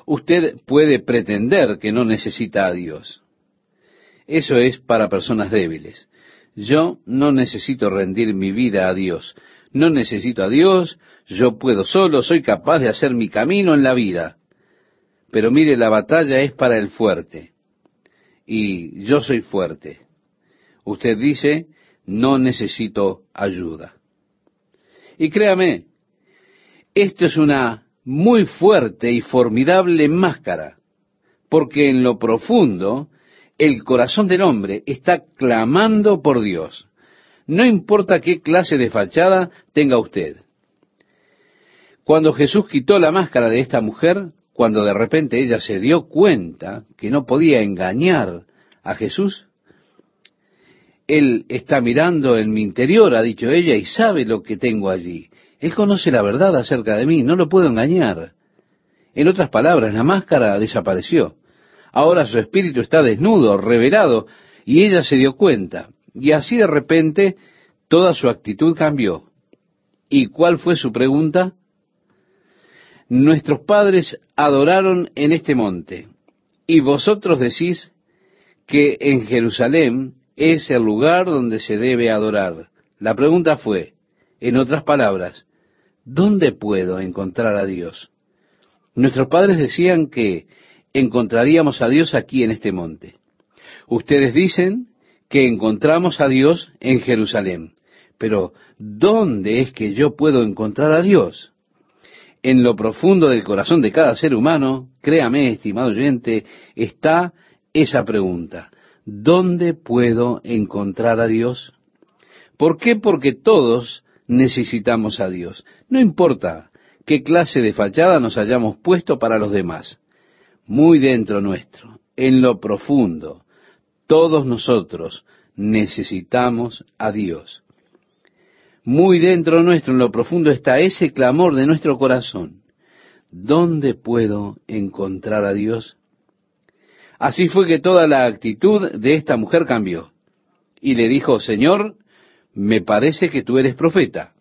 Usted puede pretender que no necesita a Dios. Eso es para personas débiles. Yo no necesito rendir mi vida a Dios. No necesito a Dios, yo puedo solo, soy capaz de hacer mi camino en la vida. Pero mire, la batalla es para el fuerte. Y yo soy fuerte. Usted dice, no necesito ayuda. Y créame, esto es una muy fuerte y formidable máscara, porque en lo profundo el corazón del hombre está clamando por Dios. no importa qué clase de fachada tenga usted. Cuando Jesús quitó la máscara de esta mujer, cuando de repente ella se dio cuenta que no podía engañar a Jesús, Él está mirando en mi interior, ha dicho ella, y sabe lo que tengo allí. Él conoce la verdad acerca de mí, no lo puedo engañar. En otras palabras, la máscara desapareció. Ahora su espíritu está desnudo, revelado, y ella se dio cuenta. Y así de repente toda su actitud cambió. ¿Y cuál fue su pregunta? Nuestros padres adoraron en este monte, y vosotros decís que en Jerusalén es el lugar donde se debe adorar. La pregunta fue, en otras palabras, ¿dónde puedo encontrar a Dios? Nuestros padres decían que encontraríamos a Dios aquí en este monte. Ustedes dicen que encontramos a Dios en Jerusalén. Pero, ¿dónde es que yo puedo encontrar a Dios? En lo profundo del corazón de cada ser humano, créame, estimado oyente, está esa pregunta. ¿Dónde puedo encontrar a Dios? ¿Por qué? Porque todos necesitamos a Dios. No importa qué clase de fachada nos hayamos puesto para los demás. Muy dentro nuestro, en lo profundo, todos nosotros necesitamos a Dios. Muy dentro nuestro, en lo profundo, está ese clamor de nuestro corazón. ¿Dónde puedo encontrar a Dios? Así fue que toda la actitud de esta mujer cambió. Y le dijo, Señor, me parece que tú eres profeta.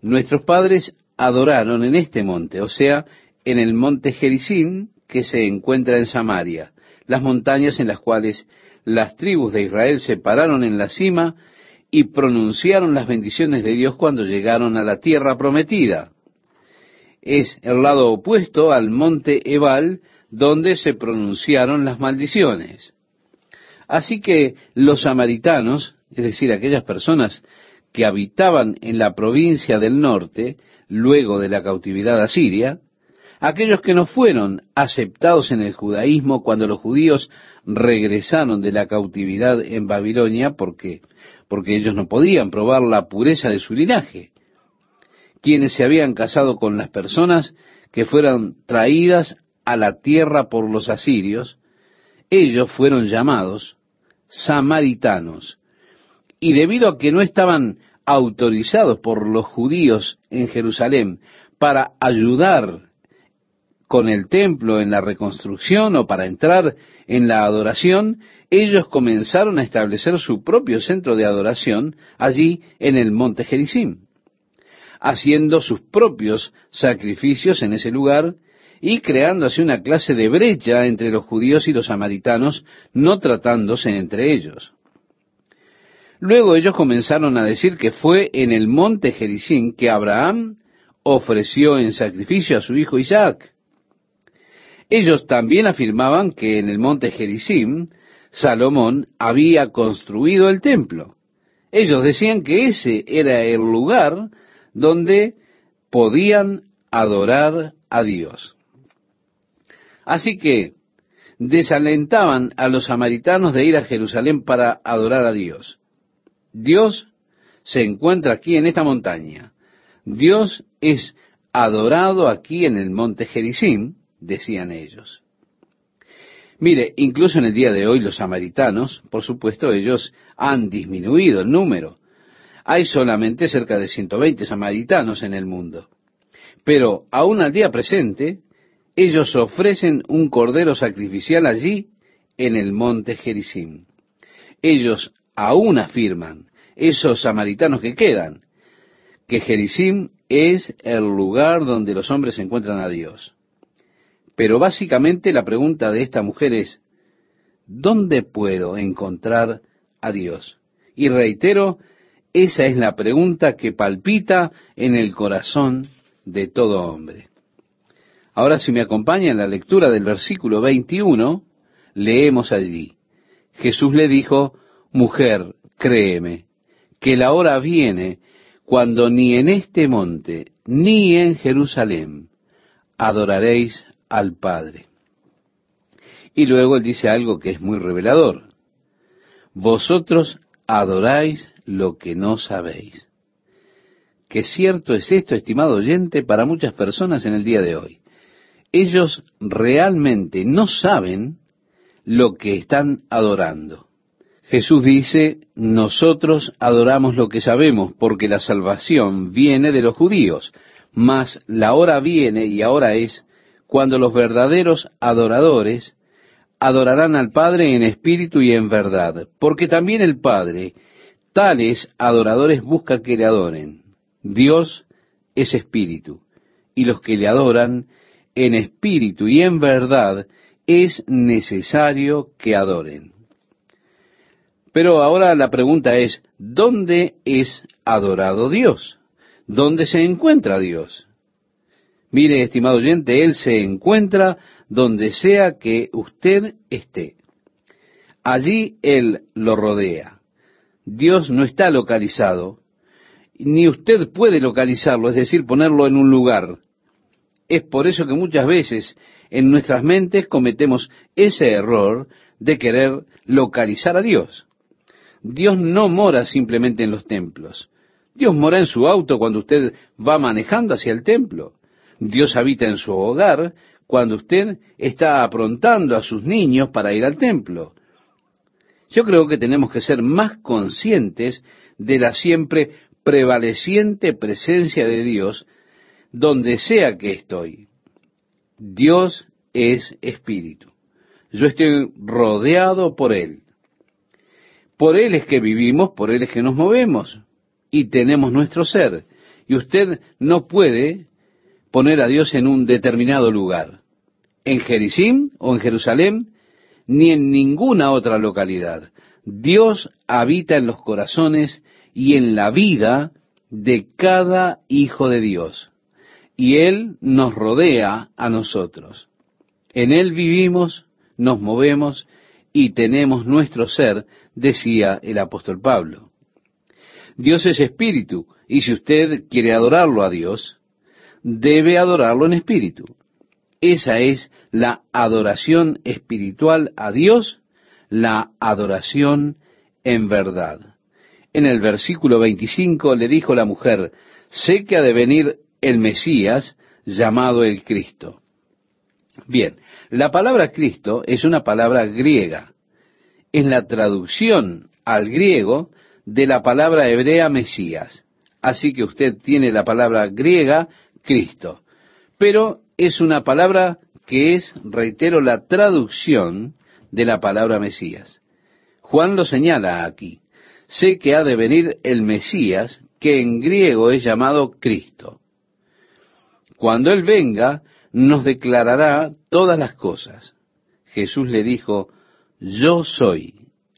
Nuestros padres adoraron en este monte, o sea, en el monte Gerizim, que se encuentra en Samaria, las montañas en las cuales las tribus de Israel se pararon en la cima y pronunciaron las bendiciones de Dios cuando llegaron a la tierra prometida. Es el lado opuesto al monte Ebal, donde se pronunciaron las maldiciones. Así que los samaritanos, es decir, aquellas personas que habitaban en la provincia del norte, luego de la cautividad asiria, aquellos que no fueron aceptados en el judaísmo cuando los judíos regresaron de la cautividad en Babilonia porque porque ellos no podían probar la pureza de su linaje. Quienes se habían casado con las personas que fueron traídas a la tierra por los asirios, ellos fueron llamados samaritanos. Y debido a que no estaban autorizados por los judíos en Jerusalén para ayudar con el templo en la reconstrucción o para entrar en la adoración, ellos comenzaron a establecer su propio centro de adoración allí en el monte Gerizim, haciendo sus propios sacrificios en ese lugar y creando así una clase de brecha entre los judíos y los samaritanos, no tratándose entre ellos. Luego ellos comenzaron a decir que fue en el monte Gerizim que Abraham ofreció en sacrificio a su hijo Isaac. Ellos también afirmaban que en el monte Gerizim Salomón había construido el templo. Ellos decían que ese era el lugar donde podían adorar a Dios. Así que desalentaban a los samaritanos de ir a Jerusalén para adorar a Dios. Dios se encuentra aquí en esta montaña. Dios es adorado aquí en el monte Gerizim, decían ellos. Mire, incluso en el día de hoy los samaritanos, por supuesto, ellos han disminuido el número. Hay solamente cerca de 120 samaritanos en el mundo. Pero aún al día presente, ellos ofrecen un cordero sacrificial allí en el monte Gerizim. Ellos aún afirman, esos samaritanos que quedan, que Gerizim es el lugar donde los hombres encuentran a Dios. Pero básicamente la pregunta de esta mujer es, ¿dónde puedo encontrar a Dios? Y reitero, esa es la pregunta que palpita en el corazón de todo hombre. Ahora si me acompaña en la lectura del versículo 21, leemos allí. Jesús le dijo, mujer, créeme, que la hora viene cuando ni en este monte ni en Jerusalén adoraréis al Padre. Y luego él dice algo que es muy revelador. Vosotros adoráis lo que no sabéis. Qué cierto es esto, estimado oyente, para muchas personas en el día de hoy. Ellos realmente no saben lo que están adorando. Jesús dice, nosotros adoramos lo que sabemos porque la salvación viene de los judíos, mas la hora viene y ahora es cuando los verdaderos adoradores adorarán al Padre en espíritu y en verdad, porque también el Padre, tales adoradores busca que le adoren. Dios es espíritu, y los que le adoran en espíritu y en verdad es necesario que adoren. Pero ahora la pregunta es, ¿dónde es adorado Dios? ¿Dónde se encuentra Dios? Mire, estimado oyente, Él se encuentra donde sea que usted esté. Allí Él lo rodea. Dios no está localizado, ni usted puede localizarlo, es decir, ponerlo en un lugar. Es por eso que muchas veces en nuestras mentes cometemos ese error de querer localizar a Dios. Dios no mora simplemente en los templos. Dios mora en su auto cuando usted va manejando hacia el templo. Dios habita en su hogar cuando usted está aprontando a sus niños para ir al templo. Yo creo que tenemos que ser más conscientes de la siempre prevaleciente presencia de Dios donde sea que estoy. Dios es espíritu. Yo estoy rodeado por Él. Por Él es que vivimos, por Él es que nos movemos y tenemos nuestro ser. Y usted no puede poner a Dios en un determinado lugar, en Jericim o en Jerusalén, ni en ninguna otra localidad. Dios habita en los corazones y en la vida de cada hijo de Dios. Y Él nos rodea a nosotros. En Él vivimos, nos movemos y tenemos nuestro ser, decía el apóstol Pablo. Dios es espíritu, y si usted quiere adorarlo a Dios, debe adorarlo en espíritu. Esa es la adoración espiritual a Dios, la adoración en verdad. En el versículo 25 le dijo la mujer, sé que ha de venir el Mesías llamado el Cristo. Bien, la palabra Cristo es una palabra griega. Es la traducción al griego de la palabra hebrea Mesías. Así que usted tiene la palabra griega Cristo. Pero es una palabra que es, reitero, la traducción de la palabra Mesías. Juan lo señala aquí. Sé que ha de venir el Mesías, que en griego es llamado Cristo. Cuando Él venga, nos declarará todas las cosas. Jesús le dijo, yo soy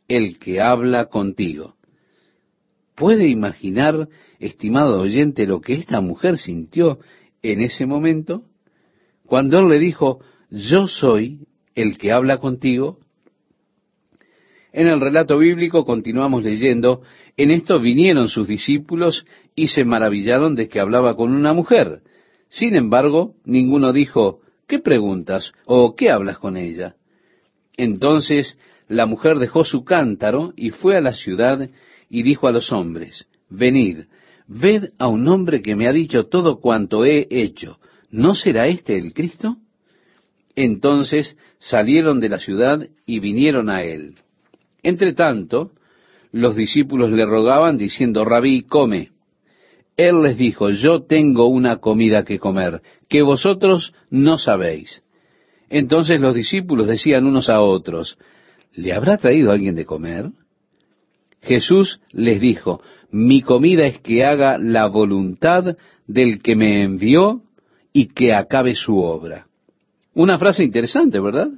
el que habla contigo. ¿Puede imaginar, estimado oyente, lo que esta mujer sintió en ese momento? Cuando él le dijo, yo soy el que habla contigo. En el relato bíblico continuamos leyendo, en esto vinieron sus discípulos y se maravillaron de que hablaba con una mujer. Sin embargo, ninguno dijo, ¿qué preguntas o qué hablas con ella? Entonces la mujer dejó su cántaro y fue a la ciudad y dijo a los hombres, Venid, ved a un hombre que me ha dicho todo cuanto he hecho. ¿No será este el Cristo? Entonces salieron de la ciudad y vinieron a él. Entre tanto, los discípulos le rogaban diciendo, Rabí, come. Él les dijo, yo tengo una comida que comer, que vosotros no sabéis. Entonces los discípulos decían unos a otros, ¿le habrá traído alguien de comer? Jesús les dijo, mi comida es que haga la voluntad del que me envió y que acabe su obra. Una frase interesante, ¿verdad?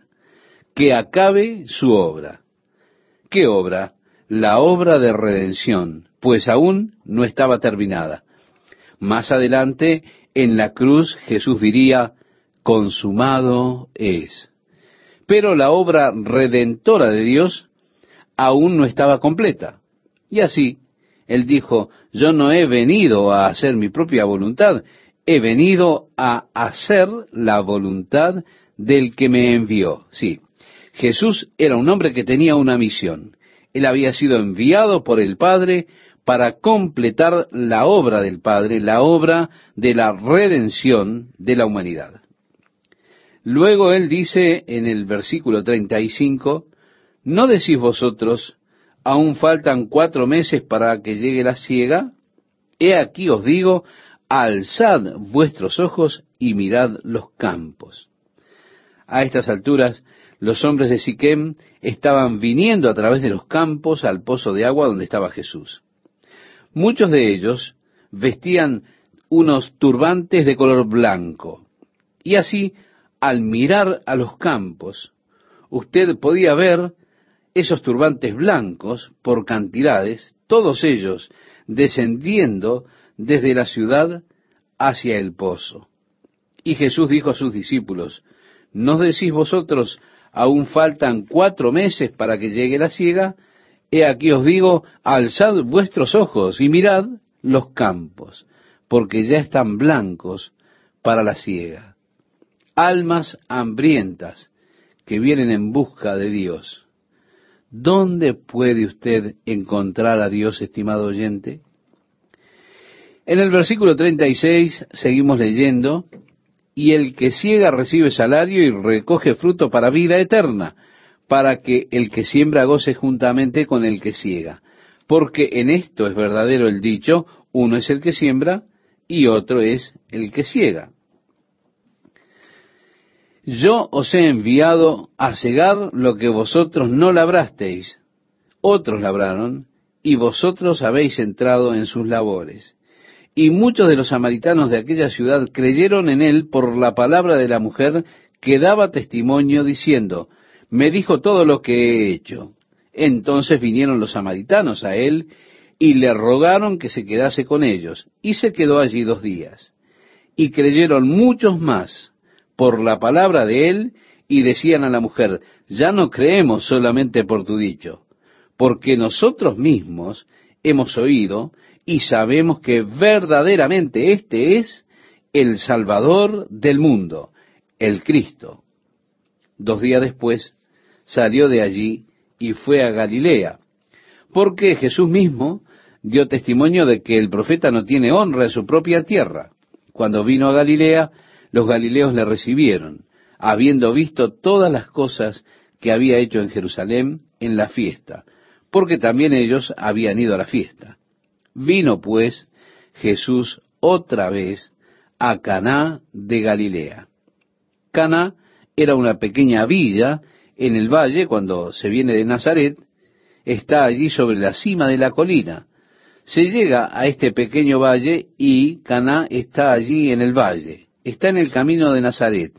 Que acabe su obra. ¿Qué obra? La obra de redención, pues aún no estaba terminada. Más adelante, en la cruz, Jesús diría, consumado es. Pero la obra redentora de Dios aún no estaba completa. Y así, él dijo, yo no he venido a hacer mi propia voluntad, he venido a hacer la voluntad del que me envió. Sí, Jesús era un hombre que tenía una misión. Él había sido enviado por el Padre para completar la obra del Padre, la obra de la redención de la humanidad. Luego él dice en el versículo 35, ¿no decís vosotros, aún faltan cuatro meses para que llegue la siega? He aquí os digo, alzad vuestros ojos y mirad los campos. A estas alturas, los hombres de Siquem estaban viniendo a través de los campos al pozo de agua donde estaba Jesús. Muchos de ellos vestían unos turbantes de color blanco. Y así, al mirar a los campos, usted podía ver esos turbantes blancos por cantidades, todos ellos descendiendo desde la ciudad hacia el pozo. Y Jesús dijo a sus discípulos, ¿nos decís vosotros, aún faltan cuatro meses para que llegue la siega? He aquí os digo, alzad vuestros ojos y mirad los campos, porque ya están blancos para la siega. Almas hambrientas que vienen en busca de Dios. ¿Dónde puede usted encontrar a Dios, estimado oyente? En el versículo 36 seguimos leyendo, y el que ciega recibe salario y recoge fruto para vida eterna, para que el que siembra goce juntamente con el que ciega. Porque en esto es verdadero el dicho, uno es el que siembra y otro es el que ciega. Yo os he enviado a cegar lo que vosotros no labrasteis, otros labraron, y vosotros habéis entrado en sus labores. Y muchos de los samaritanos de aquella ciudad creyeron en él por la palabra de la mujer que daba testimonio diciendo, me dijo todo lo que he hecho. Entonces vinieron los samaritanos a él y le rogaron que se quedase con ellos, y se quedó allí dos días. Y creyeron muchos más por la palabra de él, y decían a la mujer, ya no creemos solamente por tu dicho, porque nosotros mismos hemos oído y sabemos que verdaderamente este es el Salvador del mundo, el Cristo. Dos días después salió de allí y fue a Galilea, porque Jesús mismo dio testimonio de que el profeta no tiene honra en su propia tierra. Cuando vino a Galilea, los galileos le recibieron, habiendo visto todas las cosas que había hecho en Jerusalén en la fiesta, porque también ellos habían ido a la fiesta. Vino pues Jesús otra vez a Caná de Galilea. Caná era una pequeña villa en el valle cuando se viene de Nazaret, está allí sobre la cima de la colina. Se llega a este pequeño valle y Caná está allí en el valle. Está en el camino de Nazaret,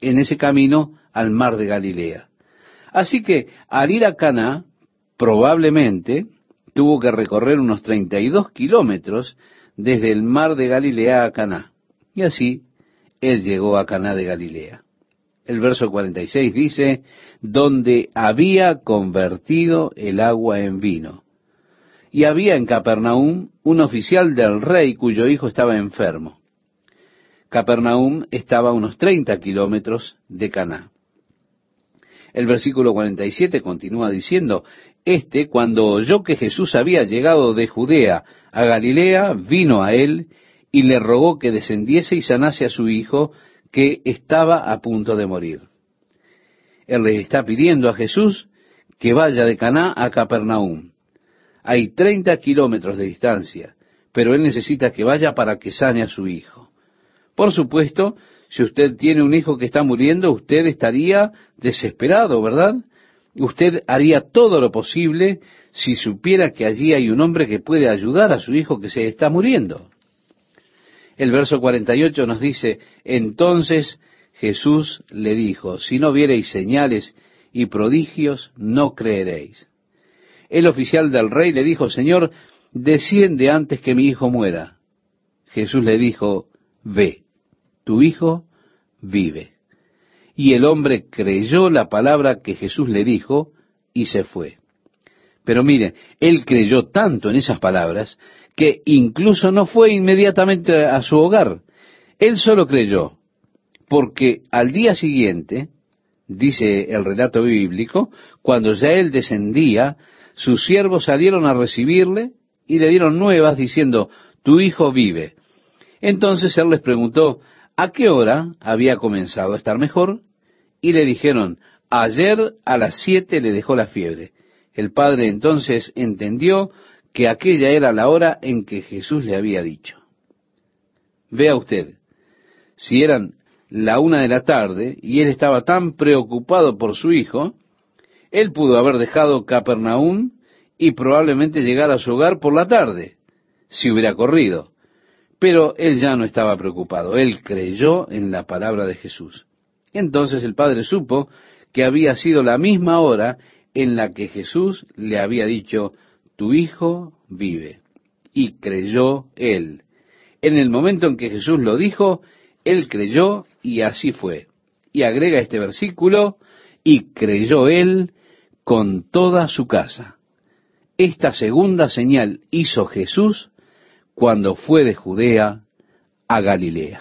en ese camino al mar de Galilea. Así que al ir a Caná, probablemente tuvo que recorrer unos 32 kilómetros desde el mar de Galilea a Caná. Y así él llegó a Caná de Galilea. El verso 46 dice, donde había convertido el agua en vino. Y había en Capernaum un oficial del rey cuyo hijo estaba enfermo. Capernaum estaba a unos 30 kilómetros de Caná. El versículo 47 continúa diciendo, este, cuando oyó que Jesús había llegado de Judea a Galilea, vino a él y le rogó que descendiese y sanase a su hijo, que estaba a punto de morir. Él le está pidiendo a Jesús que vaya de Caná a Capernaum. Hay 30 kilómetros de distancia, pero él necesita que vaya para que sane a su hijo. Por supuesto, si usted tiene un hijo que está muriendo, usted estaría desesperado, ¿verdad? Usted haría todo lo posible si supiera que allí hay un hombre que puede ayudar a su hijo que se está muriendo. El verso 48 nos dice, entonces Jesús le dijo, si no viereis señales y prodigios, no creeréis. El oficial del rey le dijo, Señor, desciende antes que mi hijo muera. Jesús le dijo, ve, tu hijo vive. Y el hombre creyó la palabra que Jesús le dijo y se fue. Pero mire, él creyó tanto en esas palabras que incluso no fue inmediatamente a su hogar. Él solo creyó, porque al día siguiente dice el relato bíblico, cuando ya él descendía, sus siervos salieron a recibirle y le dieron nuevas diciendo, tu hijo vive. Entonces él les preguntó, ¿a qué hora había comenzado a estar mejor? Y le dijeron, ayer a las siete le dejó la fiebre. El padre entonces entendió que aquella era la hora en que Jesús le había dicho. Vea usted, si eran la una de la tarde y él estaba tan preocupado por su hijo, él pudo haber dejado Capernaum y probablemente llegar a su hogar por la tarde, si hubiera corrido. Pero él ya no estaba preocupado, él creyó en la palabra de Jesús. Entonces el padre supo que había sido la misma hora en la que Jesús le había dicho, tu hijo vive. Y creyó él. En el momento en que Jesús lo dijo, él creyó y así fue. Y agrega este versículo, y creyó él con toda su casa. Esta segunda señal hizo Jesús cuando fue de Judea a Galilea.